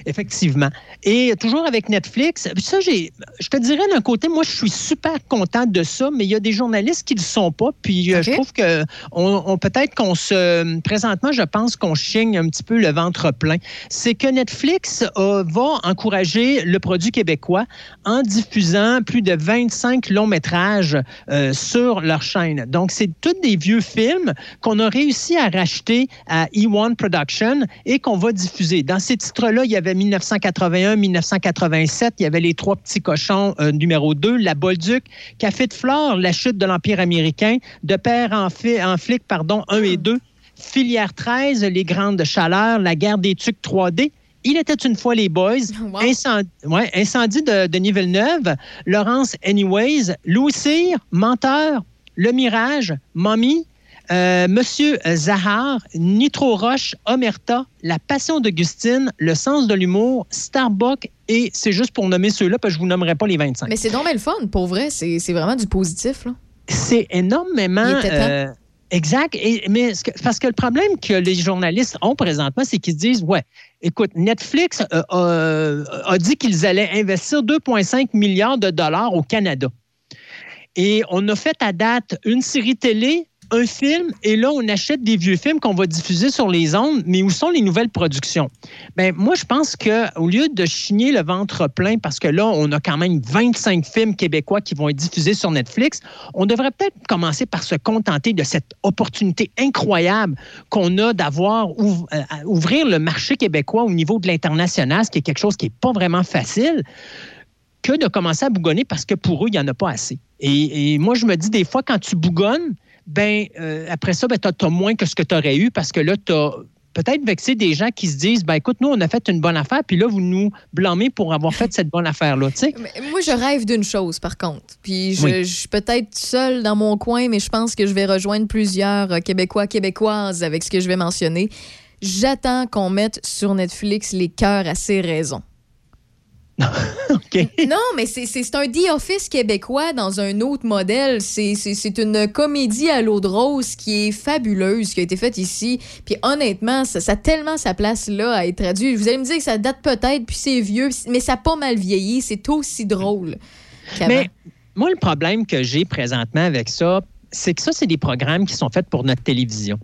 Effectivement. Et toujours avec Netflix, ça, j'ai, je te dirais d'un côté, moi, je suis super contente de ça, mais il y a des journalistes qui ne le sont pas. Puis euh, je trouve que on, on- peut-être qu'on se. Présentement, je pense qu'on chigne un petit peu le ventre plein. C'est que Netflix euh, va encourager le produit québécois en diffusant plus de 25 longs métrages euh, sur leur chaîne. Donc, c'est tous des vieux films qu'on a réussi à racheter à E1 Production et qu'on va diffuser. Dans ces titres-là, il y avait 1981, 1987, il y avait Les Trois Petits Cochons euh, numéro 2, La Bolduc, Café de Flore, La Chute de l'Empire américain, De Père en, fi- en flic, pardon, 1 et 2, Filière 13, Les Grandes Chaleurs, La Guerre des Tucs 3D. Il était une fois les Boys, Incendie, ouais, Incendie de Denis Villeneuve, Laurence Anyways, Louis Cyr, Menteur, Le Mirage, Mommy, euh, Monsieur Zahar, Nitro Roche, Omerta, La Passion d'Augustine, Le Sens de l'humour, Starbuck et c'est juste pour nommer ceux-là, parce que je vous nommerai pas les 25. Mais c'est donc le fun, pour vrai. C'est vraiment du positif. Là. C'est énormément. Euh, exact. Et- mais parce que le problème que les journalistes ont présentement, c'est qu'ils se disent Ouais, écoute, Netflix euh, a dit qu'ils allaient investir 2,5 milliards de dollars au Canada. Et on a fait à date une série télé, un film, et là, on achète des vieux films qu'on va diffuser sur les ondes, mais où sont les nouvelles productions? Ben, moi, je pense qu'au lieu de chigner le ventre plein, parce que là, on a quand même 25 films québécois qui vont être diffusés sur Netflix, on devrait peut-être commencer par se contenter de cette opportunité incroyable qu'on a d'avoir euh, ouvrir le marché québécois au niveau de l'international, ce qui est quelque chose qui n'est pas vraiment facile que de commencer à bougonner parce que pour eux, il n'y en a pas assez. Et moi, je me dis des fois, quand tu bougonnes, ben, euh, après ça, ben, tu as, moins que ce que tu aurais eu parce que là, tu as peut-être vexé des gens qui se disent, ben, écoute, nous, on a fait une bonne affaire, puis là, vous nous blâmez pour avoir fait cette bonne affaire-là. tu sais. Mais Moi, je rêve d'une chose, par contre. Puis je, Oui. je suis peut-être seule dans mon coin, mais je pense que je vais rejoindre plusieurs euh, Québécois, Québécoises avec ce que je vais mentionner. J'attends qu'on mette sur Netflix les cœurs à ses raisons. [LAUGHS] Non, mais c'est- un The Office québécois dans un autre modèle. C'est une comédie à l'eau de rose qui est fabuleuse, qui a été faite ici. Puis honnêtement, ça, ça a tellement sa place là à être traduit. Vous allez me dire que ça date peut-être, puis c'est vieux, mais ça a pas mal vieilli. C'est aussi drôle. Mais moi, le problème que j'ai présentement avec ça, c'est que ça, c'est des programmes qui sont faits pour notre télévision.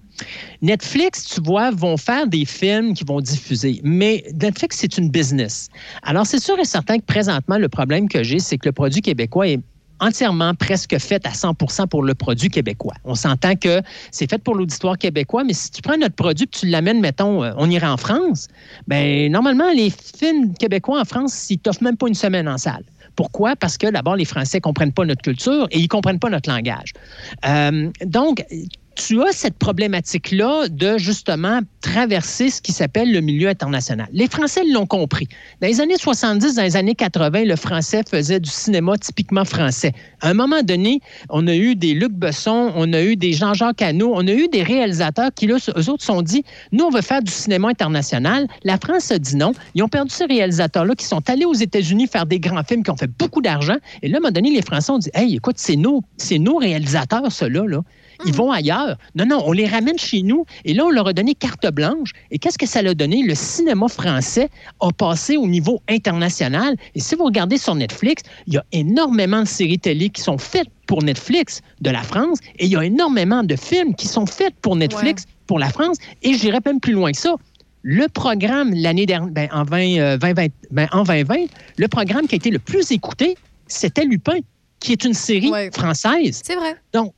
Netflix, tu vois, vont faire des films qui vont diffuser, mais Netflix, c'est une business. Alors, c'est sûr et certain que présentement, le problème que j'ai, c'est que le produit québécois est entièrement presque fait à 100% pour le produit québécois. On s'entend que c'est fait pour l'auditoire québécois, mais si tu prends notre produit tu l'amènes, mettons, euh, on irait en France, ben normalement, les films québécois en France, ils t'offrent même pas une semaine en salle. Pourquoi? Parce que d'abord, les Français ne comprennent pas notre culture et ils ne comprennent pas notre langage. Euh, donc, tu as cette problématique-là de justement traverser ce qui s'appelle le milieu international. Les Français l'ont compris. Dans les années 70, dans les années 80, le français faisait du cinéma typiquement français. À un moment donné, on a eu des Luc Besson, on a eu des Jean-Jacques Hano, on a eu des réalisateurs qui, là, eux autres, sont dit, nous, on veut faire du cinéma international. La France a dit non. Ils ont perdu ces réalisateurs-là qui sont allés aux États-Unis faire des grands films qui ont fait beaucoup d'argent. Et là, à un moment donné, les Français ont dit, hey, écoute, c'est nos, réalisateurs, ceux-là, là. Ils vont ailleurs. Non, non, on les ramène chez nous et là, on leur a donné carte blanche. Et qu'est-ce que ça a donné? Le cinéma français a passé au niveau international. Et si vous regardez sur Netflix, il y a énormément de séries télé qui sont faites pour Netflix de la France et il y a énormément de films qui sont faits pour Netflix pour la France. Et j'irais même plus loin que ça. Le programme l'année dernière, ben, en, 20, euh, 2020, ben, en 2020, le programme qui a été le plus écouté, c'était Lupin, qui est une série française. C'est vrai. Donc,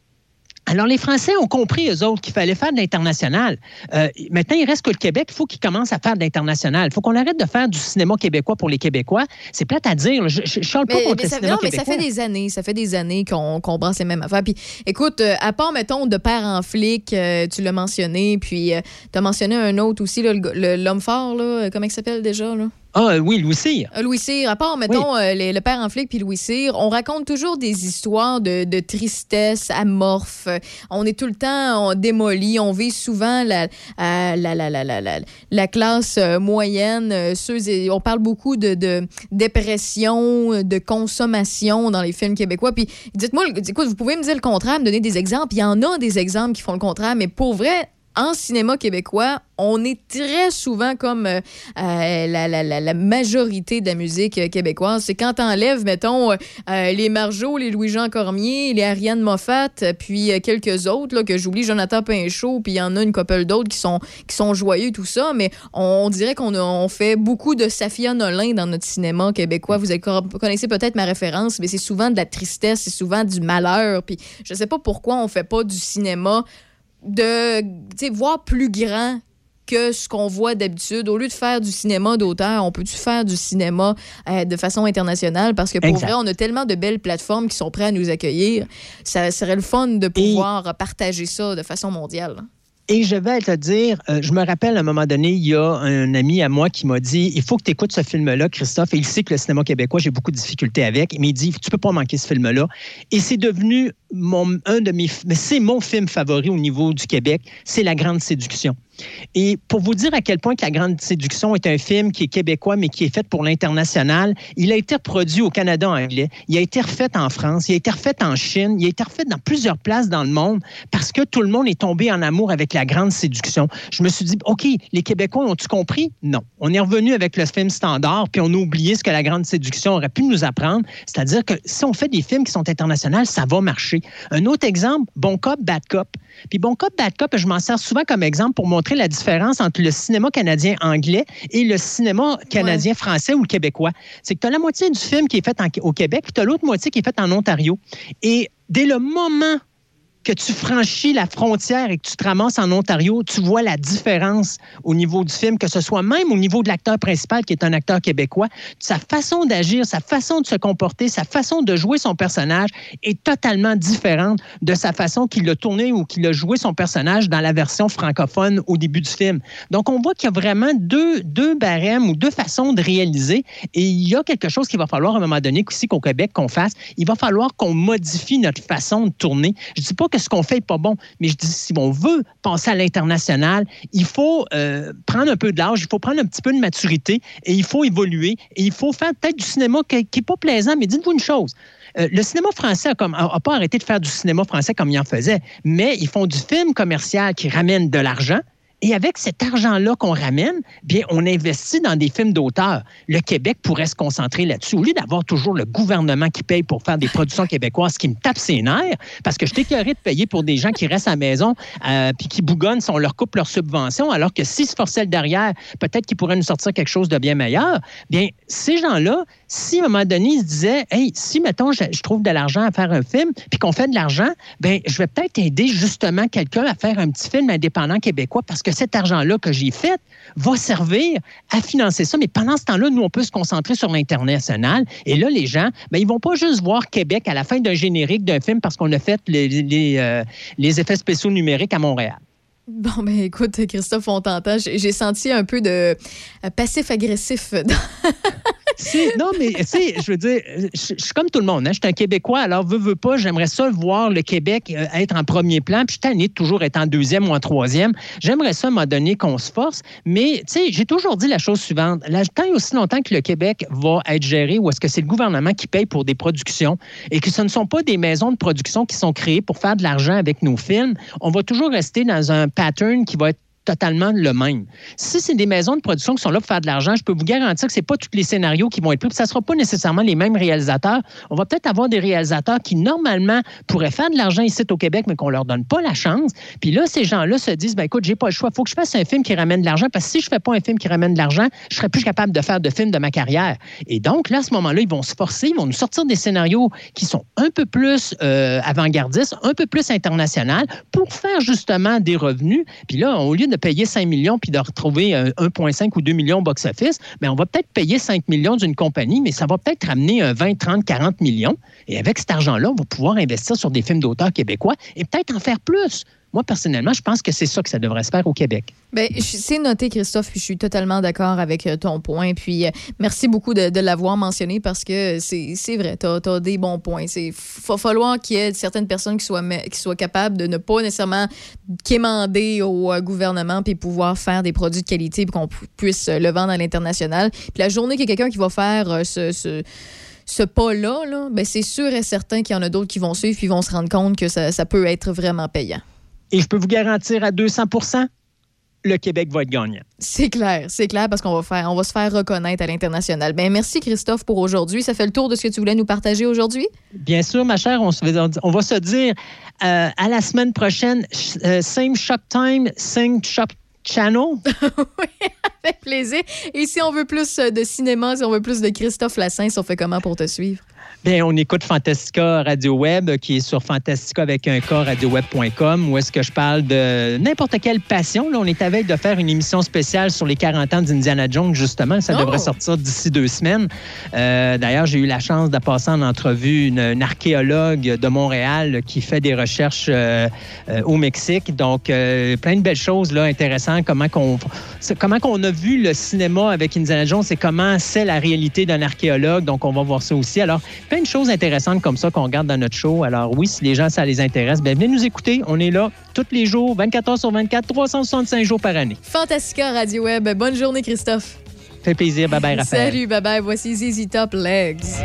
alors, les Français ont compris, eux autres, qu'il fallait faire de l'international. Euh, maintenant, il reste que le Québec, il faut qu'il commence à faire de l'international. Il faut qu'on arrête de faire du cinéma québécois pour les Québécois. C'est plate à dire. Je ne parle pas contre mais le ça, cinéma non, mais ça fait des années, ça fait des années qu'on qu'on brasse les mêmes affaires. Puis, écoute, euh, à part, mettons, de père en flic, euh, tu l'as mentionné, puis tu as mentionné un autre aussi, l'homme fort, là, comment il s'appelle déjà? Là? Ah oui, Louis Cyr. Euh, Louis Cyr, à part, mettons, euh, les- le père en flic puis Louis Cyr, on raconte toujours des histoires de, de tristesse amorphe. On est tout le temps démoli. On vit souvent la, euh, la, la, la, la, la, la classe moyenne. ceux et- on parle beaucoup de, de dépression, de consommation dans les films québécois. Puis dites-moi, écoute, vous pouvez me dire le contraire, me donner des exemples. Il y en a des exemples qui font le contraire, mais pour vrai, en cinéma québécois, on est très souvent comme euh, euh, la, majorité de la musique euh, québécoise. C'est quand t'enlèves, mettons, les Margeaux, les Louis-Jean Cormier, les Ariane Moffat, puis quelques autres, là, que j'oublie, Jonathan Pinchot, puis il y en a une couple d'autres qui sont, qui sont joyeux, tout ça, mais on, dirait qu'on fait beaucoup de Safia Nolin dans notre cinéma québécois. Vous connaissez peut-être ma référence, mais c'est souvent de la tristesse, c'est souvent du malheur, puis je sais pas pourquoi on fait pas du cinéma de voir plus grand que ce qu'on voit d'habitude. Au lieu de faire du cinéma d'auteur, on peut-tu faire du cinéma euh, de façon internationale? Parce que pour Exact. vrai, on a tellement de belles plateformes qui sont prêtes à nous accueillir. Ça serait le fun de pouvoir partager ça de façon mondiale. Et je vais te dire, euh, je me rappelle à un moment donné, il y a un ami à moi qui m'a dit il faut que tu écoutes ce film-là, Christophe. Et il sait que le cinéma québécois, j'ai beaucoup de difficultés avec. Mais il dit tu peux pas manquer ce film-là. Et c'est devenu un de mes. Mais c'est mon film favori au niveau du Québec. C'est La Grande Séduction. Et pour vous dire à quel point que La Grande Séduction est un film qui est québécois, mais qui est fait pour l'international, il a été reproduit au Canada anglais, il a été refait en France, il a été refait en Chine, il a été refait dans plusieurs places dans le monde parce que tout le monde est tombé en amour avec La Grande Séduction. Je me suis dit, OK, les Québécois ont-tu compris? Non. On est revenu avec le film standard, puis on a oublié ce que La Grande Séduction aurait pu nous apprendre, c'est-à-dire que si on fait des films qui sont internationaux, ça va marcher. Un autre exemple, Bon Cop, Bad Cop. Puis Bon Cop, Bad Cop, je m'en sers souvent comme exemple pour montrer la différence entre le cinéma canadien anglais et le cinéma canadien français ou le québécois. C'est que tu as la moitié du film qui est fait en- au Québec, puis tu as l'autre moitié qui est faite en Ontario. Et dès le moment que tu franchis la frontière et que tu te ramasses en Ontario, tu vois la différence au niveau du film, que ce soit même au niveau de l'acteur principal qui est un acteur québécois. Sa façon d'agir, sa façon de se comporter, sa façon de jouer son personnage est totalement différente de sa façon qu'il a tourné ou qu'il a joué son personnage dans la version francophone au début du film. Donc, on voit qu'il y a vraiment deux, deux barèmes ou deux façons de réaliser et il y a quelque chose qu'il va falloir à un moment donné aussi qu'au Québec qu'on fasse. Il va falloir qu'on modifie notre façon de tourner. Je dis pas que ce qu'on fait n'est pas bon, mais je dis, si on veut passer à l'international, il faut euh, prendre un peu de l'âge, il faut prendre un petit peu de maturité et il faut évoluer et il faut faire peut-être du cinéma qui n'est pas plaisant, mais dites-vous une chose. Euh, le cinéma français n'a pas arrêté de faire du cinéma français comme il en faisait, mais ils font du film commercial qui ramène de l'argent. Et avec cet argent-là qu'on ramène, bien, on investit dans des films d'auteur. Le Québec pourrait se concentrer là-dessus. Au lieu d'avoir toujours le gouvernement qui paye pour faire des productions québécoises, ce qui me tape ses nerfs, parce que je t'écœurais de payer pour des gens qui restent à la maison euh, puis qui bougonnent si on leur coupe leur subvention, alors que s'ils se forçaient derrière, peut-être qu'ils pourraient nous sortir quelque chose de bien meilleur. Bien, ces gens-là, si à un moment donné, ils se disaient, hey, si, mettons, je, je trouve de l'argent à faire un film, puis qu'on fait de l'argent, bien, je vais peut-être aider justement quelqu'un à faire un petit film indépendant québécois parce que cet argent-là que j'ai fait va servir à financer ça. Mais pendant ce temps-là, nous, on peut se concentrer sur l'international. Et là, les gens, bien, ils vont pas juste voir Québec à la fin d'un générique d'un film parce qu'on a fait les, euh, effets spéciaux numériques à Montréal. Bon, ben écoute, Christophe, on t'entend. J'ai senti un peu de euh, passif-agressif. dans- non, mais tu sais, je veux dire, je suis comme tout le monde. Hein? Je suis un Québécois, alors veux, veux pas, j'aimerais ça voir le Québec euh, être en premier plan. Puis je suis toujours être en deuxième ou en troisième. J'aimerais ça, à un qu'on se force. Mais tu sais, j'ai toujours dit la chose suivante. Là, tant et aussi longtemps que le Québec va être géré ou est-ce que c'est le gouvernement qui paye pour des productions et que ce ne sont pas des maisons de production qui sont créées pour faire de l'argent avec nos films, on va toujours rester dans un pattern qui va être totalement le même. Si c'est des maisons de production qui sont là pour faire de l'argent, je peux vous garantir que c'est pas tous les scénarios qui vont être là. Puis Ça sera pas nécessairement les mêmes réalisateurs. On va peut-être avoir des réalisateurs qui, normalement, pourraient faire de l'argent ici au Québec, mais qu'on leur donne pas la chance. Puis là, ces gens-là se disent, ben écoute, j'ai pas le choix. faut que je fasse un film qui ramène de l'argent parce que si je fais pas un film qui ramène de l'argent, je serai plus capable de faire de films de ma carrière. Et donc, là, à ce moment-là, ils vont se forcer, ils vont nous sortir des scénarios qui sont un peu plus euh, avant-gardistes, un peu plus international pour faire justement des revenus. Puis là, au lieu de payer 5 millions puis de retrouver euh, 1,5 ou 2 millions box-office, mais on va peut-être payer 5 millions d'une compagnie, mais ça va peut-être ramener un 20, 30, 40 millions. Et avec cet argent-là, on va pouvoir investir sur des films d'auteurs québécois et peut-être en faire plus. Moi, personnellement, je pense que c'est ça que ça devrait se faire au Québec. Je- c'est noté, Christophe, puis je suis totalement d'accord avec euh, ton point. Puis euh, merci beaucoup de, l'avoir mentionné parce que c'est vrai, tu as, des bons points. Il va falloir qu'il y ait certaines personnes qui soient, qui soient capables de ne pas nécessairement quémander au euh, gouvernement puis pouvoir faire des produits de qualité puis qu'on pu- puisse le vendre à l'international. Puis la journée qu'il y a quelqu'un qui va faire ce. ce ce pas-là, là, ben c'est sûr et certain qu'il y en a d'autres qui vont suivre puis vont se rendre compte que ça, ça peut être vraiment payant. Et je peux vous garantir à 200% le Québec va être gagnant. C'est clair, c'est clair parce qu'on va faire, on va se faire reconnaître à l'international. Ben merci Christophe pour aujourd'hui. Ça fait le tour de ce que tu voulais nous partager aujourd'hui? Bien sûr, ma chère, on, se on va se dire euh, à la semaine prochaine, ch- euh, same shop time, same shop channel. [LAUGHS] Avec plaisir. Et si on veut plus de cinéma, si on veut plus de Christophe Lassens, on fait comment pour te suivre? Bien, on écoute Fantastica Radio Web, qui est sur Fantastica avec un K, radioweb.com, où est-ce que je parle de n'importe quelle passion. Là, on est avec de faire une émission spéciale sur les 40 ans d'Indiana Jones, justement. Ça Oh! devrait sortir d'ici deux semaines. Euh, D'ailleurs, j'ai eu la chance de passer en entrevue une, une archéologue de Montréal qui fait des recherches euh, euh, au Mexique. Donc, euh, plein de belles choses là, intéressantes. Comment qu'on comment qu'on a vu le cinéma avec Indiana Jones et comment c'est la réalité d'un archéologue. Donc, on va voir ça aussi. Alors, plein de choses intéressantes comme ça qu'on regarde dans notre show. Alors, oui, si les gens, ça les intéresse, bien, venez nous écouter. On est là tous les jours, 24 heures sur 24, 365 jours par année. Fantastica Radio Web. Bonne journée Christophe. Fait plaisir. Bye bye, [LAUGHS] Raphaël. Salut, bye bye. Voici ZZ Top Legs.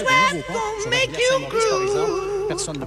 This de nouveaux ponts. Personne.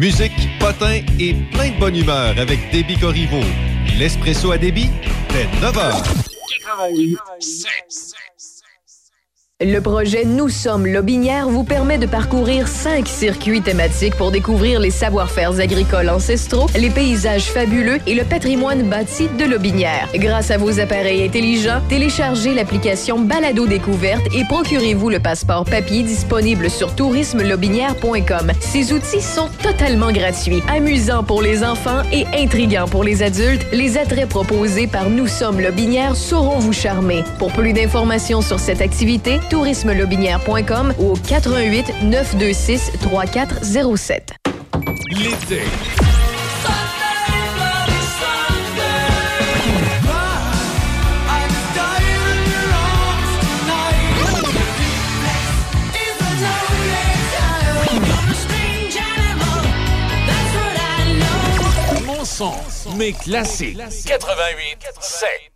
Musique, potin et plein de bonne humeur avec Déby Corriveau. L'espresso à débit, fait 9 heures. Le projet Nous sommes Lobinière vous permet de parcourir cinq circuits thématiques pour découvrir les savoir-faire agricoles ancestraux, les paysages fabuleux et le patrimoine bâti de Lobinière. Grâce à vos appareils intelligents, téléchargez l'application Balado Découverte et procurez-vous le passeport papier disponible sur tourismelobinière.com. Ces outils sont totalement gratuits, amusants pour les enfants et intrigants pour les adultes. Les attraits proposés par Nous sommes Lobinière sauront vous charmer. Pour plus d'informations sur cette activité, tourismelobinière.com ou au 88 926 3407. L'été. Mes classiques. 88 7.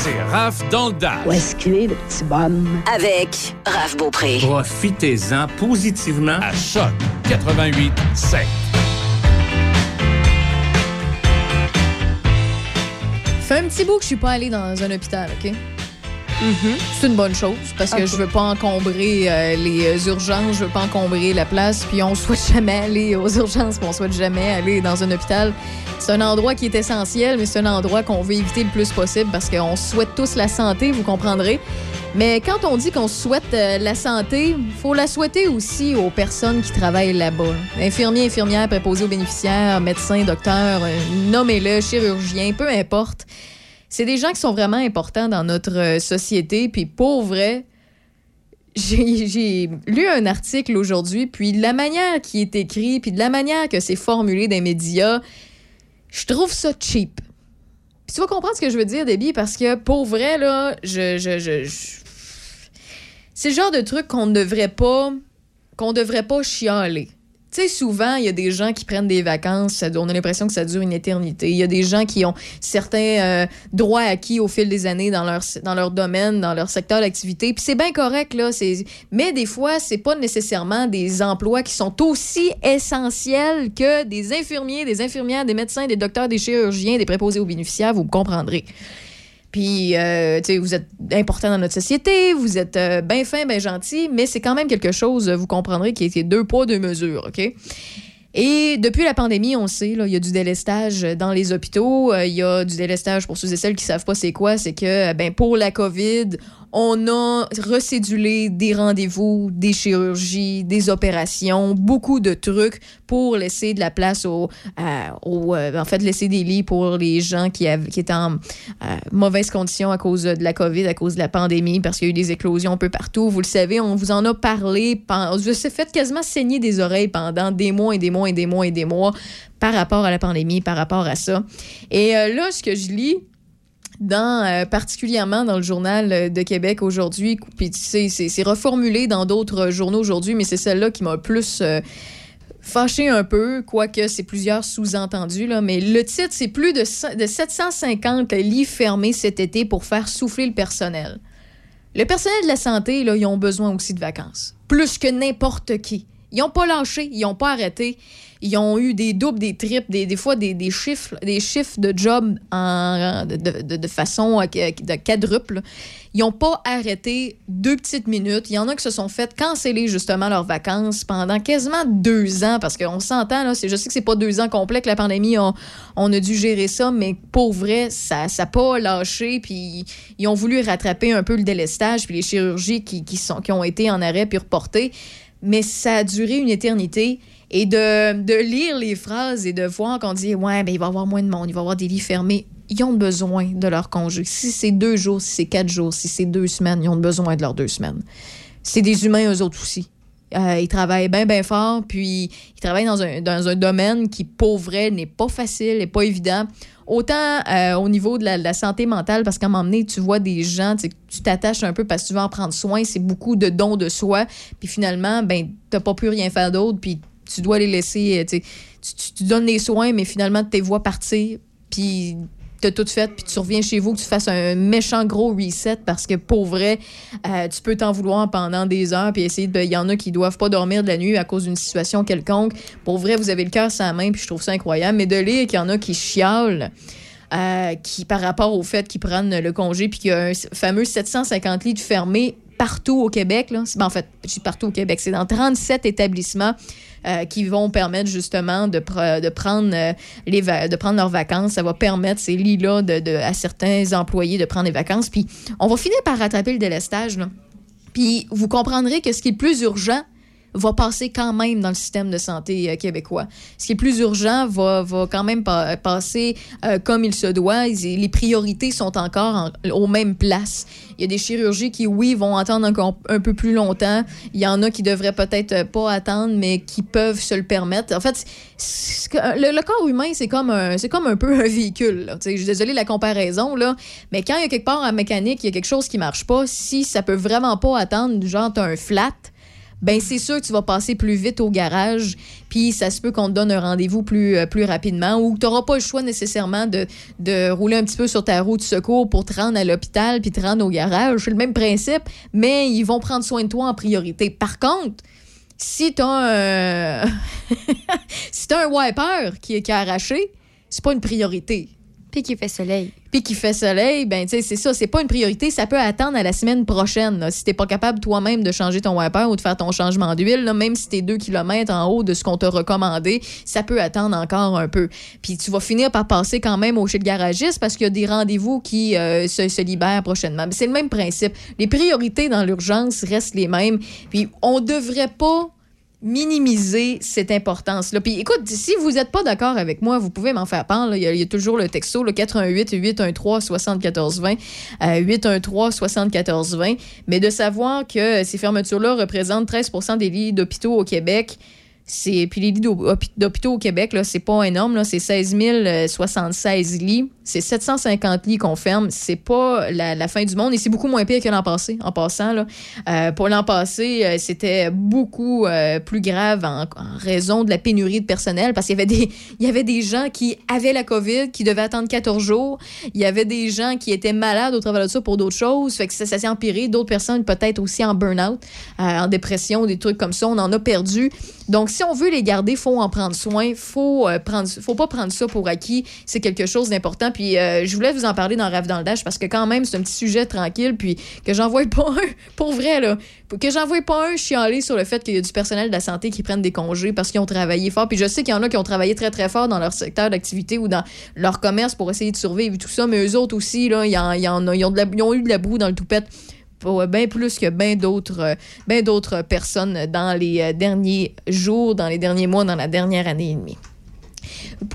C'est Raph dans le dash. Où est-ce qu'il est, le petit bonhomme? Avec Raph Beaupré. Profitez-en positivement. À Choc 88 7. Fait un petit bout que je suis pas allée dans un hôpital, OK? C'est une bonne chose parce que je veux pas encombrer euh, les urgences, je veux pas encombrer la place, puis on [LAUGHS] souhaite jamais aller aux urgences, puis on souhaite jamais aller dans un hôpital. C'est un endroit qui est essentiel, mais c'est un endroit qu'on veut éviter le plus possible parce qu'on souhaite tous la santé, vous comprendrez. Mais quand on dit qu'on souhaite euh, la santé, faut la souhaiter aussi aux personnes qui travaillent là-bas. Infirmiers, infirmières, préposés aux bénéficiaires, médecins, docteurs, euh, nommez-le, chirurgiens, peu importe. C'est des gens qui sont vraiment importants dans notre euh, société. Puis pour vrai, j'ai lu un article aujourd'hui, puis de la manière qui est écrit, puis de la manière que c'est formulé dans les médias, je trouve ça cheap. Puis tu vas comprendre ce que je veux dire, Debbie, parce que pour vrai, là, je. je, je- je- C'est le genre de truc qu'on ne devrait pas. qu'on devrait pas chialer. Tu sais, souvent, il y a des gens qui prennent des vacances, on a l'impression que ça dure une éternité. Il y a des gens qui ont certains euh, droits acquis au fil des années dans leur, dans leur domaine, dans leur secteur d'activité. Puis c'est bien correct, là. Mais des fois, c'est pas nécessairement des emplois qui sont aussi essentiels que des infirmiers, des infirmières, des médecins, des docteurs, des chirurgiens, des préposés aux bénéficiaires, vous comprendrez. Puis, euh, vous êtes important dans notre société, vous êtes euh, bien fin, bien gentil, mais c'est quand même quelque chose, vous comprendrez, qui est deux poids, deux mesures, OK? Et depuis la pandémie, on sait, il y a du délestage dans les hôpitaux. euh, Il y a du délestage pour ceux et celles qui savent pas c'est quoi. C'est que, ben, pour la COVID, on a recédulé des rendez-vous, des chirurgies, des opérations, beaucoup de trucs pour laisser de la place au, au, euh, en fait, laisser des lits pour les gens qui, étaient en euh, mauvaise condition à cause de la COVID, à cause de la pandémie, parce qu'il y a eu des éclosions un peu partout. Vous le savez, on vous en a parlé. Je s'est fait quasiment saigner des oreilles pendant des mois et des mois et des mois et des mois par rapport à la pandémie, par rapport à ça. Et euh, là, ce que je lis, dans, euh, particulièrement dans le journal euh, de Québec aujourd'hui, puis c'est c'est reformulé dans d'autres journaux aujourd'hui, mais c'est celle-là qui m'a le plus euh, fâché un peu, quoique c'est plusieurs sous-entendus, là, mais le titre, c'est plus de 750 lits fermés cet été pour faire souffler le personnel. Le personnel de la santé, là, ils ont besoin aussi de vacances. Plus que n'importe qui. Ils n'ont pas lâché, ils n'ont pas arrêté. Ils ont eu des doubles, des triples, des, des fois des, des chiffres, des chiffres de job en, de, de- de façon euh, de quadruple. Ils n'ont pas arrêté deux petites minutes. Il y en a qui se sont fait canceller justement leurs vacances pendant quasiment deux ans parce qu'on s'entend, là, je sais que c'est pas deux ans complets que la pandémie, on, on a dû gérer ça, mais pour vrai, ça n'a pas lâché. Puis ils ont voulu rattraper un peu le délestage puis les chirurgies qui, qui, sont, qui ont été en arrêt puis reportées. Mais ça a duré une éternité. Et de, de lire les phrases et de voir qu'on dit Ouais, ben, il va y avoir moins de monde, il va y avoir des lits fermés. Ils ont besoin de leur congé. Si c'est deux jours, si c'est quatre jours, si c'est deux semaines, ils ont besoin de leurs deux semaines. C'est des humains, eux autres aussi. Euh, ils travaillent bien, bien fort, puis ils travaillent dans un, dans un domaine qui, pour vrai, n'est pas facile, n'est pas évident. Autant euh, au niveau de la, santé mentale, parce qu'à un moment donné, tu vois des gens, tu t'attaches un peu parce que tu veux en prendre soin, c'est beaucoup de dons de soi, puis finalement, ben, t'as pas pu rien faire d'autre, puis tu dois les laisser, euh, tu, donnes les soins, mais finalement, tu les vois partir, puis t'as tout fait, puis tu reviens chez vous, que tu fasses un méchant gros reset parce que pour vrai, euh, tu peux t'en vouloir pendant des heures, puis essayer de. Il y en a qui doivent pas dormir de la nuit à cause d'une situation quelconque. Pour vrai, vous avez le cœur la main, puis je trouve ça incroyable. Mais de lire qu'il y en a qui chialent. euh, qui, par rapport au fait qu'ils prennent le congé, puis qu'il y a un fameux 750 lits de fermés partout au Québec. C'est- ben, en fait, dis partout au Québec. C'est dans 37 établissements euh, qui vont permettre justement euh, de prendre leurs vacances. Ça va permettre ces lits-là à certains employés de prendre des vacances. Puis on va finir par rattraper le délestage. Puis vous comprendrez que ce qui est le plus urgent va passer quand même dans le système de santé euh, québécois. Ce qui est plus urgent va, va quand même pa- passer euh, comme il se doit. Les priorités sont encore en- aux mêmes places. Il y a des chirurgies qui, oui, vont attendre encore un peu plus longtemps. Il y en a qui devraient peut-être euh, pas attendre, mais qui peuvent se le permettre. En fait, le, corps humain, c'est comme un, comme un peu un véhicule. Tu Je suis désolée de la comparaison, là, mais quand il y a quelque part en mécanique, il y a quelque chose qui marche pas, si ça peut vraiment pas attendre, genre, t'as un flat, ben c'est sûr que tu vas passer plus vite au garage, puis ça se peut qu'on te donne un rendez-vous plus, euh, plus rapidement, ou tu n'auras pas le choix nécessairement de, de rouler un petit peu sur ta roue de secours pour te rendre à l'hôpital, puis te rendre au garage. C'est le même principe, mais ils vont prendre soin de toi en priorité. Par contre, si tu as un... [LAUGHS] si un wiper qui, qui a arraché, c'est pas une priorité. Puis qu'il fait soleil. Puis qu'il fait soleil, ben tu sais, c'est ça, c'est pas une priorité, ça peut attendre à la semaine prochaine. là. Si t'es pas capable toi-même de changer ton wiper ou de faire ton changement d'huile, même si t'es deux kilomètres en haut de ce qu'on t'a recommandé, ça peut attendre encore un peu. Puis tu vas finir par passer quand même au chez le garagiste parce qu'il y a des rendez-vous qui euh, se, libèrent prochainement. Mais c'est le même principe. Les priorités dans l'urgence restent les mêmes. Puis on devrait pas minimiser cette importance-là. Puis écoute, si vous n'êtes pas d'accord avec moi, vous pouvez m'en faire part. là. Il, y a, il y a toujours le texto, le 88 813 74 20, euh, 813 74 20. Mais de savoir que ces fermetures-là représentent 13% des lits d'hôpitaux au Québec, c'est puis les lits d'hô- d'hôpitaux au Québec là, c'est pas énorme là, c'est 16 076 lits, c'est 750 lits qu'on ferme, c'est pas la, fin du monde et c'est beaucoup moins pire que l'an passé. En passant là, Euh, pour l'an passé, euh, c'était beaucoup euh, plus grave en, en raison de la pénurie de personnel parce qu'il y avait des il y avait des gens qui avaient la Covid qui devaient attendre 14 jours, il y avait des gens qui étaient malades au travers de ça pour d'autres choses, fait que ça, ça s'est empiré, d'autres personnes peut-être aussi en burn-out, euh, en dépression, des trucs comme ça, on en a perdu. Donc si on veut les garder, faut en prendre soin, faut euh, prendre faut pas prendre ça pour acquis, c'est quelque chose d'important. Puis euh, je voulais vous en parler dans Rêve dans le Dash parce que quand même c'est un petit sujet tranquille puis que j'en vois pas un [LAUGHS] pour vrai là, que j'en vois pas un chialer sur le fait qu'il y a du personnel de la santé qui prennent des congés parce qu'ils ont travaillé fort. Puis je sais qu'il y en a qui ont travaillé très très fort dans leur secteur d'activité ou dans leur commerce pour essayer de survivre et tout ça mais eux autres aussi là, ils ils ont eu de la boue dans le toupette bien plus que bien d'autres euh, ben d'autres personnes dans les euh, derniers jours, dans les derniers mois, dans la dernière année et demie.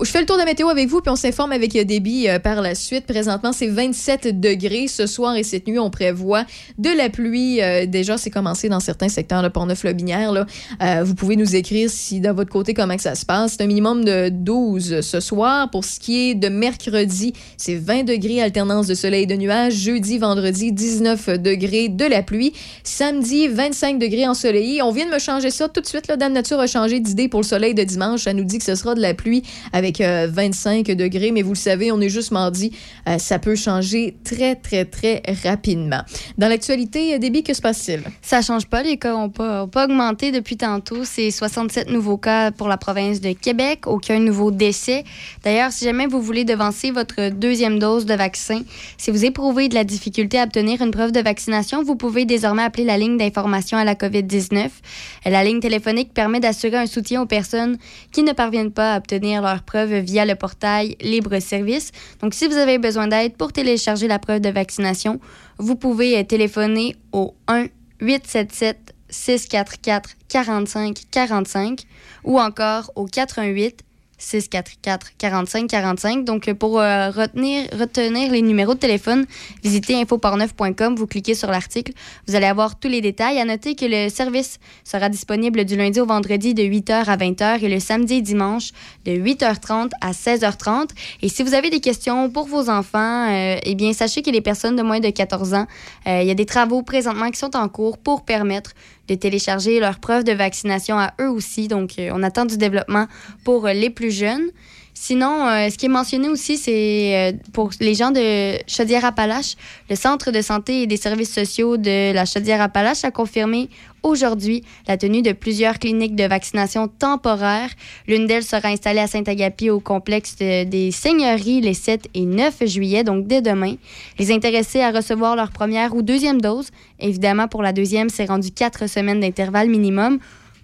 Je fais le tour de la météo avec vous, puis on s'informe avec Déby euh, par la suite. Présentement, c'est 27 degrés. Ce soir et cette nuit, on prévoit de la pluie. Euh, déjà, c'est commencé dans certains secteurs de Pont-Neuf-Lobinière. Euh, vous pouvez nous écrire si, de votre côté, comment ça se passe. C'est un minimum de 12 ce soir. Pour ce qui est de mercredi, c'est 20 degrés, alternance de soleil et de nuages. Jeudi, vendredi, 19 degrés, de la pluie. Samedi, 25 degrés ensoleillé. On vient de me changer ça tout de suite. Là, Dame Nature a changé d'idée pour le soleil de dimanche. Ça nous dit que ce sera de la pluie avec euh, 25 degrés. Mais vous le savez, on est juste mardi. Euh, ça peut changer très, très, très rapidement. Dans l'actualité, euh, Déby, que se passe-t-il? Ça change pas, les cas n'ont pas, pas augmenté depuis tantôt. C'est 67 nouveaux cas pour la province de Québec, aucun nouveau décès. D'ailleurs, si jamais vous voulez devancer votre deuxième dose de vaccin, si vous éprouvez de la difficulté à obtenir une preuve de vaccination, vous pouvez désormais appeler la ligne d'information à la COVID-19. La ligne téléphonique permet d'assurer un soutien aux personnes qui ne parviennent pas à obtenir leur preuve via le portail Libre Service. Donc, si vous avez besoin d'aide pour télécharger la preuve de vaccination, vous pouvez euh, téléphoner au 1 877 644 45 45 ou encore au 418 644 45 45. Donc, euh, pour euh, retenir, retenir les numéros de téléphone, visitez infoparneuf.com, vous cliquez sur l'article, vous allez avoir tous les détails. À noter que le service sera disponible du lundi au vendredi de 8h à 20h et le samedi et dimanche de 8h30 à 16h30. Et si vous avez des questions pour vos enfants, euh, eh bien, sachez que les personnes de moins de 14 ans, il y a des travaux présentement qui sont en cours pour permettre de télécharger leur preuve de vaccination à eux aussi. Donc, euh, on attend du développement pour euh, les plus jeunes. Sinon, euh, ce qui est mentionné aussi, c'est euh, pour les gens de Chaudière-Appalaches, le Centre de santé et des services sociaux de la Chaudière-Appalaches a confirmé aujourd'hui la tenue de plusieurs cliniques de vaccination temporaires. L'une d'elles sera installée à Saint-Agapi au complexe de- des Seigneuries les 7 et 9 juillet, donc dès demain. Les intéressés à recevoir leur première ou deuxième dose, évidemment pour la deuxième, c'est rendu quatre semaines d'intervalle minimum,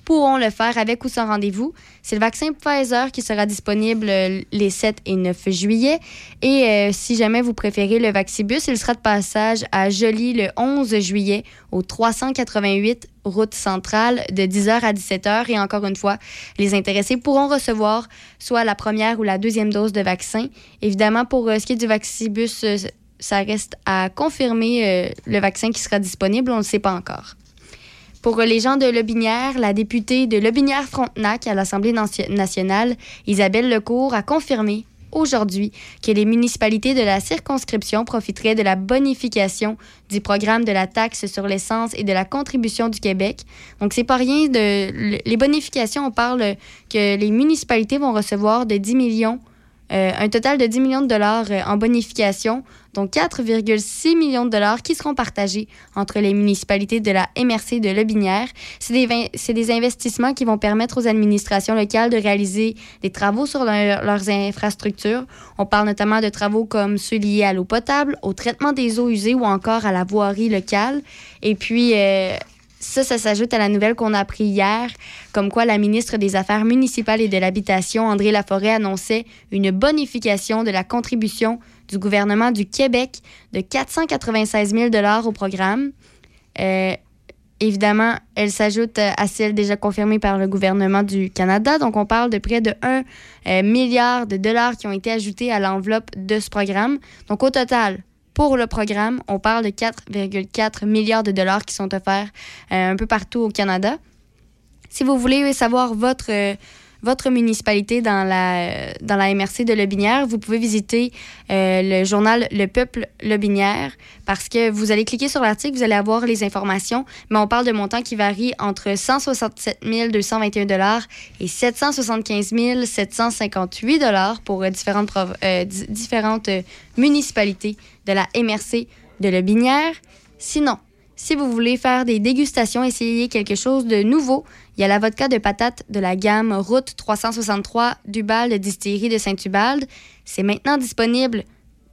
pourront le faire avec ou sans rendez-vous. C'est le vaccin Pfizer qui sera disponible euh, les 7 et 9 juillet. Et euh, si jamais vous préférez le Vaxibus, il sera de passage à Joly le 11 juillet au 388 route centrale de 10h à 17h. Et encore une fois, les intéressés pourront recevoir soit la première ou la deuxième dose de vaccin. Évidemment, pour euh, ce qui est du Vaxibus, euh, ça reste à confirmer le vaccin qui sera disponible. On ne le sait pas encore. Pour les gens de Lobinière, la députée de Lobinière-Frontenac à l'Assemblée nation- nationale, Isabelle Lecourt, a confirmé aujourd'hui que les municipalités de la circonscription profiteraient de la bonification du programme de la taxe sur l'essence et de la contribution du Québec. Donc, c'est pas rien de. le- Les bonifications, on parle que les municipalités vont recevoir de 10 millions Euh, un total de 10 millions de dollars euh, en bonification, dont 4,6 millions de dollars qui seront partagés entre les municipalités de la MRC de Lobinière. C'est des, des investissements qui vont permettre aux administrations locales de réaliser des travaux sur leur- leurs infrastructures. On parle notamment de travaux comme ceux liés à l'eau potable, au traitement des eaux usées ou encore à la voirie locale. Et puis, euh, ça, ça s'ajoute à la nouvelle qu'on a appris hier, comme quoi la ministre des Affaires municipales et de l'Habitation, André Laforêt, annonçait une bonification de la contribution du gouvernement du Québec de 496 000 au programme. Euh, évidemment, elle s'ajoute à celle déjà confirmée par le gouvernement du Canada. Donc, on parle de près de 1 euh, milliard de dollars qui ont été ajoutés à l'enveloppe de ce programme. Donc, au total, pour le programme, on parle de 4,4 milliards de dollars qui sont offerts euh, un peu partout au Canada. Si vous voulez savoir votre, euh, votre municipalité dans la, dans la MRC de Lobinière, vous pouvez visiter euh, le journal Le Peuple Lobinière parce que vous allez cliquer sur l'article, vous allez avoir les informations, mais on parle de montants qui varient entre 167 221 dollars et 775 758 dollars pour euh, différentes, euh, di- différentes municipalités de la MRC de Lobinière. Sinon, si vous voulez faire des dégustations, essayer quelque chose de nouveau, il y a la vodka de patate de la gamme Route 363 d'Ubal de Distillerie de Saint-Ubalde. C'est maintenant disponible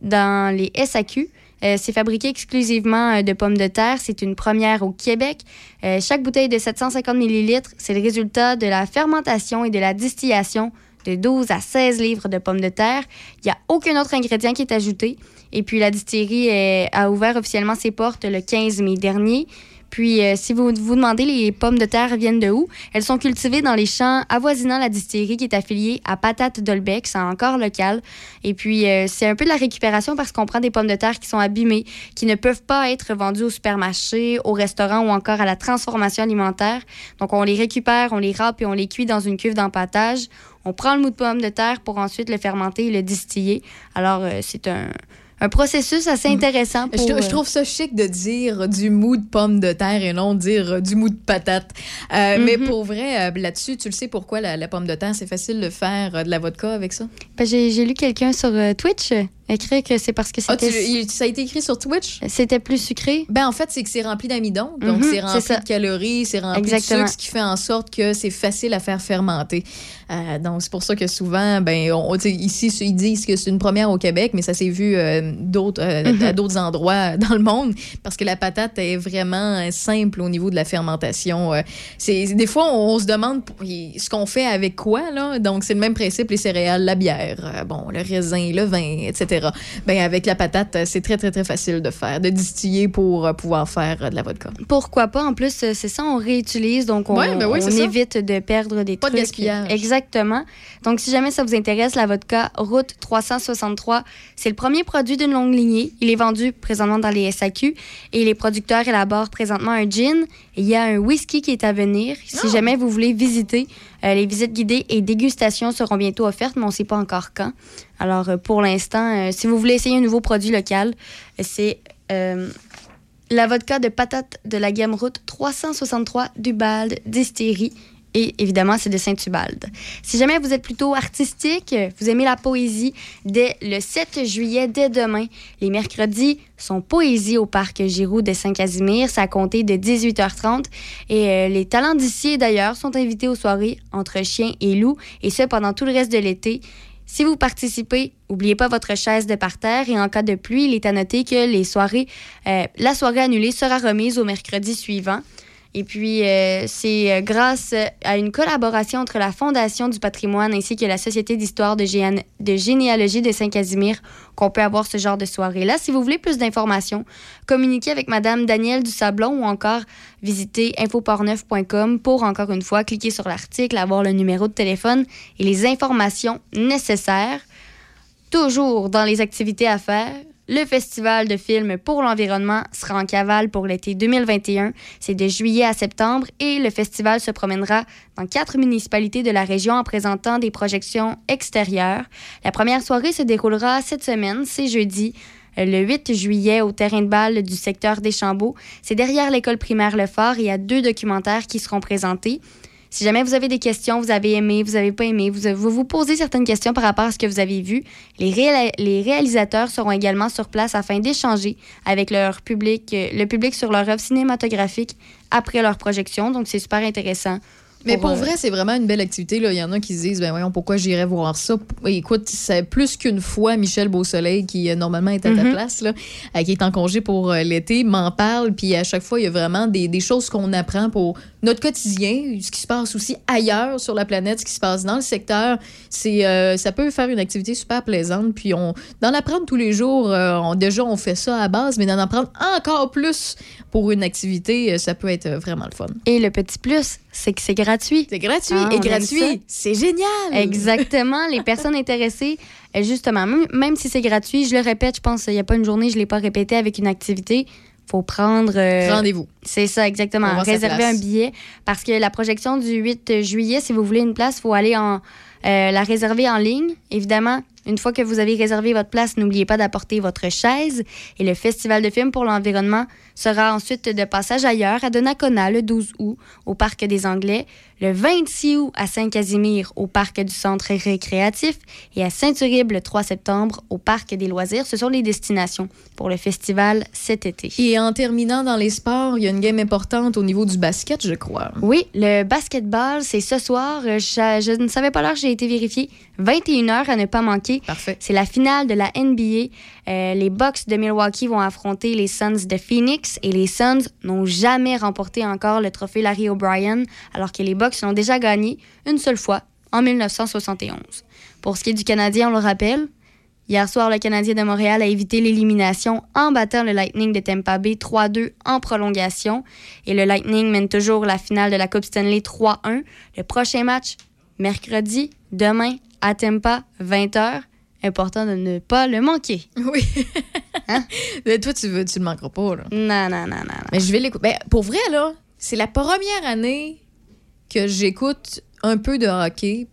dans les SAQ. Euh, c'est fabriqué exclusivement euh, de pommes de terre. C'est une première au Québec. Euh, chaque bouteille de 750 ml, c'est le résultat de la fermentation et de la distillation de 12 à 16 livres de pommes de terre. Il n'y a aucun autre ingrédient qui est ajouté. Et puis, la distillerie a ouvert officiellement ses portes le 15 mai dernier. Puis, euh, si vous vous demandez les pommes de terre viennent de où, elles sont cultivées dans les champs avoisinant la distillerie qui est affiliée à Patate Dolbec. C'est encore local. Et puis, euh, c'est un peu de la récupération parce qu'on prend des pommes de terre qui sont abîmées, qui ne peuvent pas être vendues au supermarché, au restaurant ou encore à la transformation alimentaire. Donc, on les récupère, on les râpe et on les cuit dans une cuve d'empâtage. On prend le mou de pomme de terre pour ensuite le fermenter et le distiller. Alors, euh, c'est un, un processus assez intéressant Je, pour... je euh, trouve ça chic de dire du mou de pomme de terre et non dire du mou de patate. Euh, Mais Mhm. pour vrai, euh, là-dessus, tu le sais pourquoi la, la pomme de terre, c'est facile de faire euh, de la vodka avec ça? Ben, j'ai lu quelqu'un sur Twitch écrire que c'est parce que Ah, tu- c'était ça a été écrit sur Twitch? c'était plus sucré. Ben, en fait, c'est que c'est rempli d'amidon. Donc, Mhm, c'est c'est rempli de calories, c'est rempli Exactement. de sucre, ce qui fait en sorte que c'est facile à faire fermenter. Euh, donc, c'est pour ça que souvent, ben, on, ici, ils disent que c'est une première au Québec, mais ça s'est vu euh, d'autres, euh, Mhm. à d'autres endroits [LAUGHS] dans le monde parce que la patate est vraiment simple au niveau de la fermentation. C'est, des fois, on, on se demande ce qu'on fait avec quoi, là. Donc, c'est le même principe, les céréales, la bière, bon, le raisin, le vin, etc. Ben, avec la patate, euh, c'est très, très, très facile de faire, de distiller pour euh, pouvoir faire euh, de la vodka. Pourquoi pas? En plus, c'est ça, on réutilise, donc on, Ouais, ben oui, on ça. évite de perdre des Pas de trucs. gaspillage. Exactement. Donc, si jamais ça vous intéresse, la vodka Route 363, c'est le premier produit d'une longue lignée. Il est vendu présentement dans les SAQ et les producteurs élaborent présentement un gin. Et il y a un whisky qui est à venir. Ah! Si jamais vous voulez visiter, euh, les visites guidées et dégustations seront bientôt offertes, mais on ne sait pas encore quand. Alors, euh, pour l'instant, euh, si vous voulez essayer un nouveau produit local, euh, c'est la vodka de patate de la gamme route 363 d'Ubalde Distillerie. Et évidemment, c'est de Saint-Ubalde. Si jamais vous êtes plutôt artistique, vous aimez la poésie, dès le 7 juillet, dès demain, les mercredis sont poésie au parc Giroud de Saint-Casimir. Ça a compté de 18h30. Et les talents d'ici d'ailleurs sont invités aux soirées entre chiens et loups, et ce pendant tout le reste de l'été. Si vous participez, n'oubliez pas votre chaise de parterre et en cas de pluie, il est à noter que euh, la soirée annulée sera remise au mercredi suivant. Et puis, euh, c'est euh, grâce à une collaboration entre la Fondation du patrimoine ainsi que la Société d'histoire de, généalogie de Saint-Casimir qu'on peut avoir ce genre de soirée-là. Si vous voulez plus d'informations, communiquez avec Madame Danielle Dusablon ou encore visitez infoportneuf.com pour, encore une fois, cliquer sur l'article, avoir le numéro de téléphone et les informations nécessaires. Toujours dans les activités à faire, le Festival de films pour l'environnement sera en cavale pour l'été 2021. C'est de juillet à septembre et le festival se promènera dans quatre municipalités de la région en présentant des projections extérieures. La première soirée se déroulera cette semaine, c'est jeudi. euh, Le 8 juillet au terrain de balle du secteur des Chambeaux. C'est derrière l'école primaire Lefort et il y a deux documentaires qui seront présentés. Si jamais vous avez des questions, vous avez aimé, vous avez pas aimé, vous vous, posez certaines questions par rapport à ce que vous avez vu, les, les réalisateurs seront également sur place afin d'échanger avec leur public, euh, le public sur leur œuvre cinématographique après leur projection. Donc, c'est super intéressant. Mais pour vrai, c'est vraiment une belle activité. là. Il y en a qui se disent, ben voyons, pourquoi j'irais voir ça? Écoute, c'est plus qu'une fois Michel Beausoleil, qui euh, normalement est à ta Mhm. place, là, euh, qui est en congé pour euh, l'été, m'en parle. Puis à chaque fois, il y a vraiment des, des choses qu'on apprend pour notre quotidien, ce qui se passe aussi ailleurs sur la planète, ce qui se passe dans le secteur. C'est, euh, ça peut faire une activité super plaisante. Puis on, d'en apprendre tous les jours, euh, on- déjà, on fait ça à base, mais d'en apprendre encore plus pour une activité, ça peut être vraiment le fun. Et le petit plus, c'est que c'est gratuit. C'est gratuit Ah, et gratuit. C'est génial. Exactement. Les personnes intéressées, euh, justement, même, si c'est gratuit, je le répète, je pense qu'il n'y a pas une journée, je ne l'ai pas répété avec une activité. faut prendre. euh, Rendez-vous. C'est ça, exactement. Réserver un billet. Parce que la projection du 8 juillet, si vous voulez une place, il faut aller en, euh, la réserver en ligne. Évidemment, une fois que vous avez réservé votre place, n'oubliez pas d'apporter votre chaise. Et le Festival de films pour l'environnement sera ensuite de passage ailleurs à Donnacona le 12 août au Parc des Anglais, le 26 août à Saint-Casimir au Parc du Centre récréatif et à Saint-Uribe le 3 septembre au Parc des loisirs. Ce sont les destinations pour le festival cet été. Et en terminant dans les sports, il y a une game importante au niveau du basket, je crois. Oui, le basketball, c'est ce soir. Euh, Je, je ne savais pas l'heure, j'ai été vérifié. 21h à ne pas manquer. Parfait. C'est la finale de la NBA. Euh, les Bucks de Milwaukee vont affronter les Suns de Phoenix et les Suns n'ont jamais remporté encore le trophée Larry O'Brien, alors que les Bucks l'ont déjà gagné une seule fois en 1971. Pour ce qui est du Canadien, on le rappelle, Hier soir, le Canadien de Montréal a évité l'élimination en battant le Lightning de Tampa Bay 3-2 en prolongation. Et le Lightning mène toujours la finale de la Coupe Stanley 3-1. Le prochain match, mercredi, demain, à Tampa, 20h. Important de ne pas le manquer. [LAUGHS] Oui. [LAUGHS] Mais toi, tu veux, tu le manqueras pas, là. Non, non, non, non. non. Mais je vais l'écouter. Ben, pour vrai, là, c'est la première année que j'écoute un peu de hockey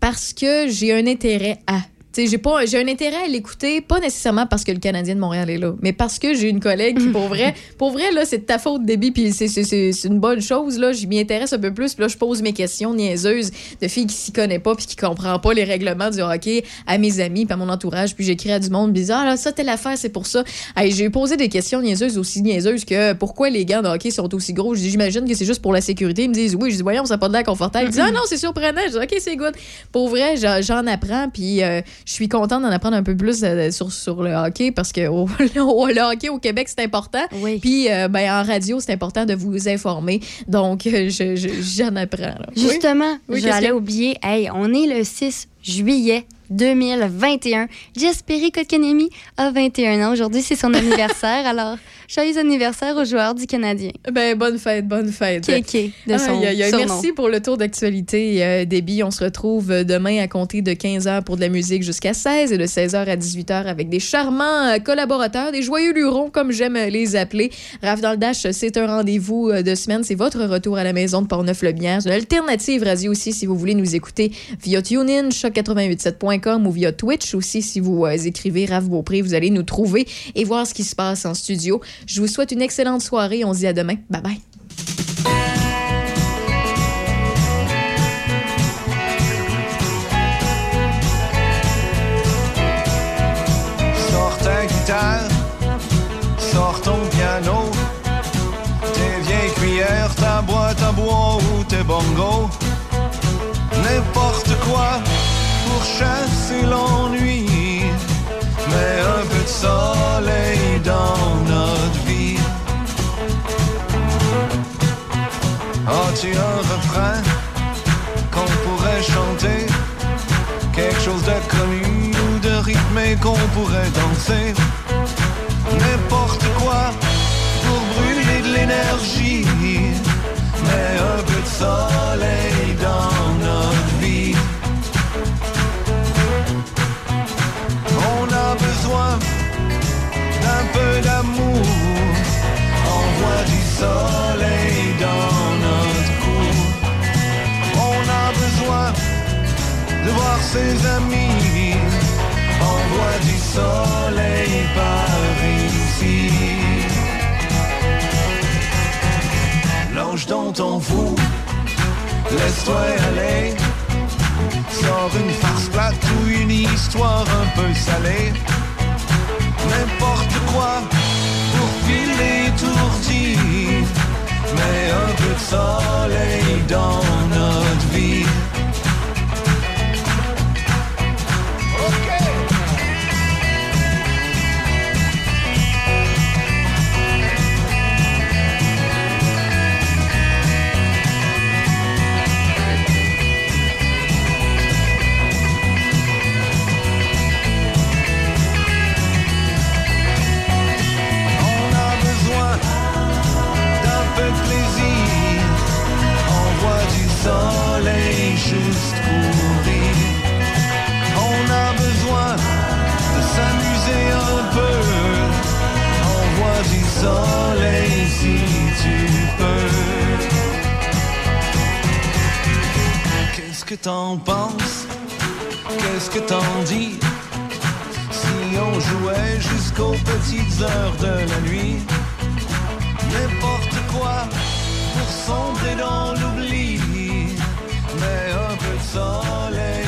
parce que j'ai un intérêt à. J'ai pas j'ai un intérêt à l'écouter pas nécessairement parce que le Canadien de Montréal est là mais parce que j'ai une collègue qui pour vrai [LAUGHS] pour vrai là c'est de ta faute débit puis c'est une bonne chose là. Je m'y intéresse un peu plus puis là je pose mes questions niaiseuses de filles qui s'y connaissent pas puis qui comprend pas les règlements du hockey à mes amis puis à mon entourage puis j'écris à du monde bizarre ah là ça telle affaire c'est pour ça. J'ai posé des questions niaiseuses aussi niaiseuses que pourquoi les gants de hockey sont aussi gros. Je dis j'imagine que c'est juste pour la sécurité. Ils me disent oui je dis voyons ça n'a pas de l'air confortable. Ils disent ah non c'est surprenant. Je dis ok c'est good. Pour vrai j'en j'en apprends puis euh, je suis contente d'en apprendre un peu plus euh, sur, sur le hockey parce que au- [LAUGHS] le hockey au Québec c'est important puis euh, ben, en radio c'est important de vous informer donc euh, je- je- j'en apprends là. Oui? Justement, Oui, j'allais que- oublier. Hey, on est le 6 juillet 2021. J'espérais que Konami a 21 ans. Aujourd'hui, c'est son [LAUGHS] anniversaire. Alors, joyeux anniversaire aux joueurs du Canadien. Ben, bonne fête, bonne fête. Kéké, de son aïe, aïe. surnom? Merci pour le tour d'actualité, euh, Déby. On se retrouve euh, demain à compter de 15h pour de la musique jusqu'à 16 et de 16h à 18h avec des charmants euh, collaborateurs, des joyeux lurons, comme j'aime les appeler. Raph dans le Dash, c'est un rendez-vous euh, de semaine. C'est votre retour à la maison de Portneuf-le-Bière. C'est une alternative radio aussi si vous voulez nous écouter via TuneIn, choc887.com ou via Twitch aussi. Si vous euh, écrivez Raph Beaupré, vous allez nous trouver et voir ce qui se passe en studio. Je vous souhaite une excellente soirée. On se dit à demain. Bye bye. Sors ta guitare, sors ton piano, tes vieilles cuillères, ta boîte à bois ou tes bongos. N'importe quoi pour chasser l'ennui, mais un peu de soleil dans notre vie. As-tu un refrain qu'on pourrait chanter? Quelque chose de connu ou de rythmé qu'on pourrait danser. N'importe quoi pour brûler de l'énergie. Mais un peu de soleil soleil dans notre cour. On a besoin de voir ses amis. Envoie du soleil par ici. Lâche dans ton fou laisse-toi aller. Sors une farce plate ou une histoire un peu salée. N'importe quoi pour filer étourdi. Mais un peu de soleil dans notre vie. Soleil juste pour. On a besoin de s'amuser un peu. Envoie du soleil si tu peux. Qu'est-ce que t'en penses? Qu'est-ce que t'en dis? Si on jouait jusqu'aux petites heures de la nuit N'importe quoi pour sombrer dans l'oubli me ochritsole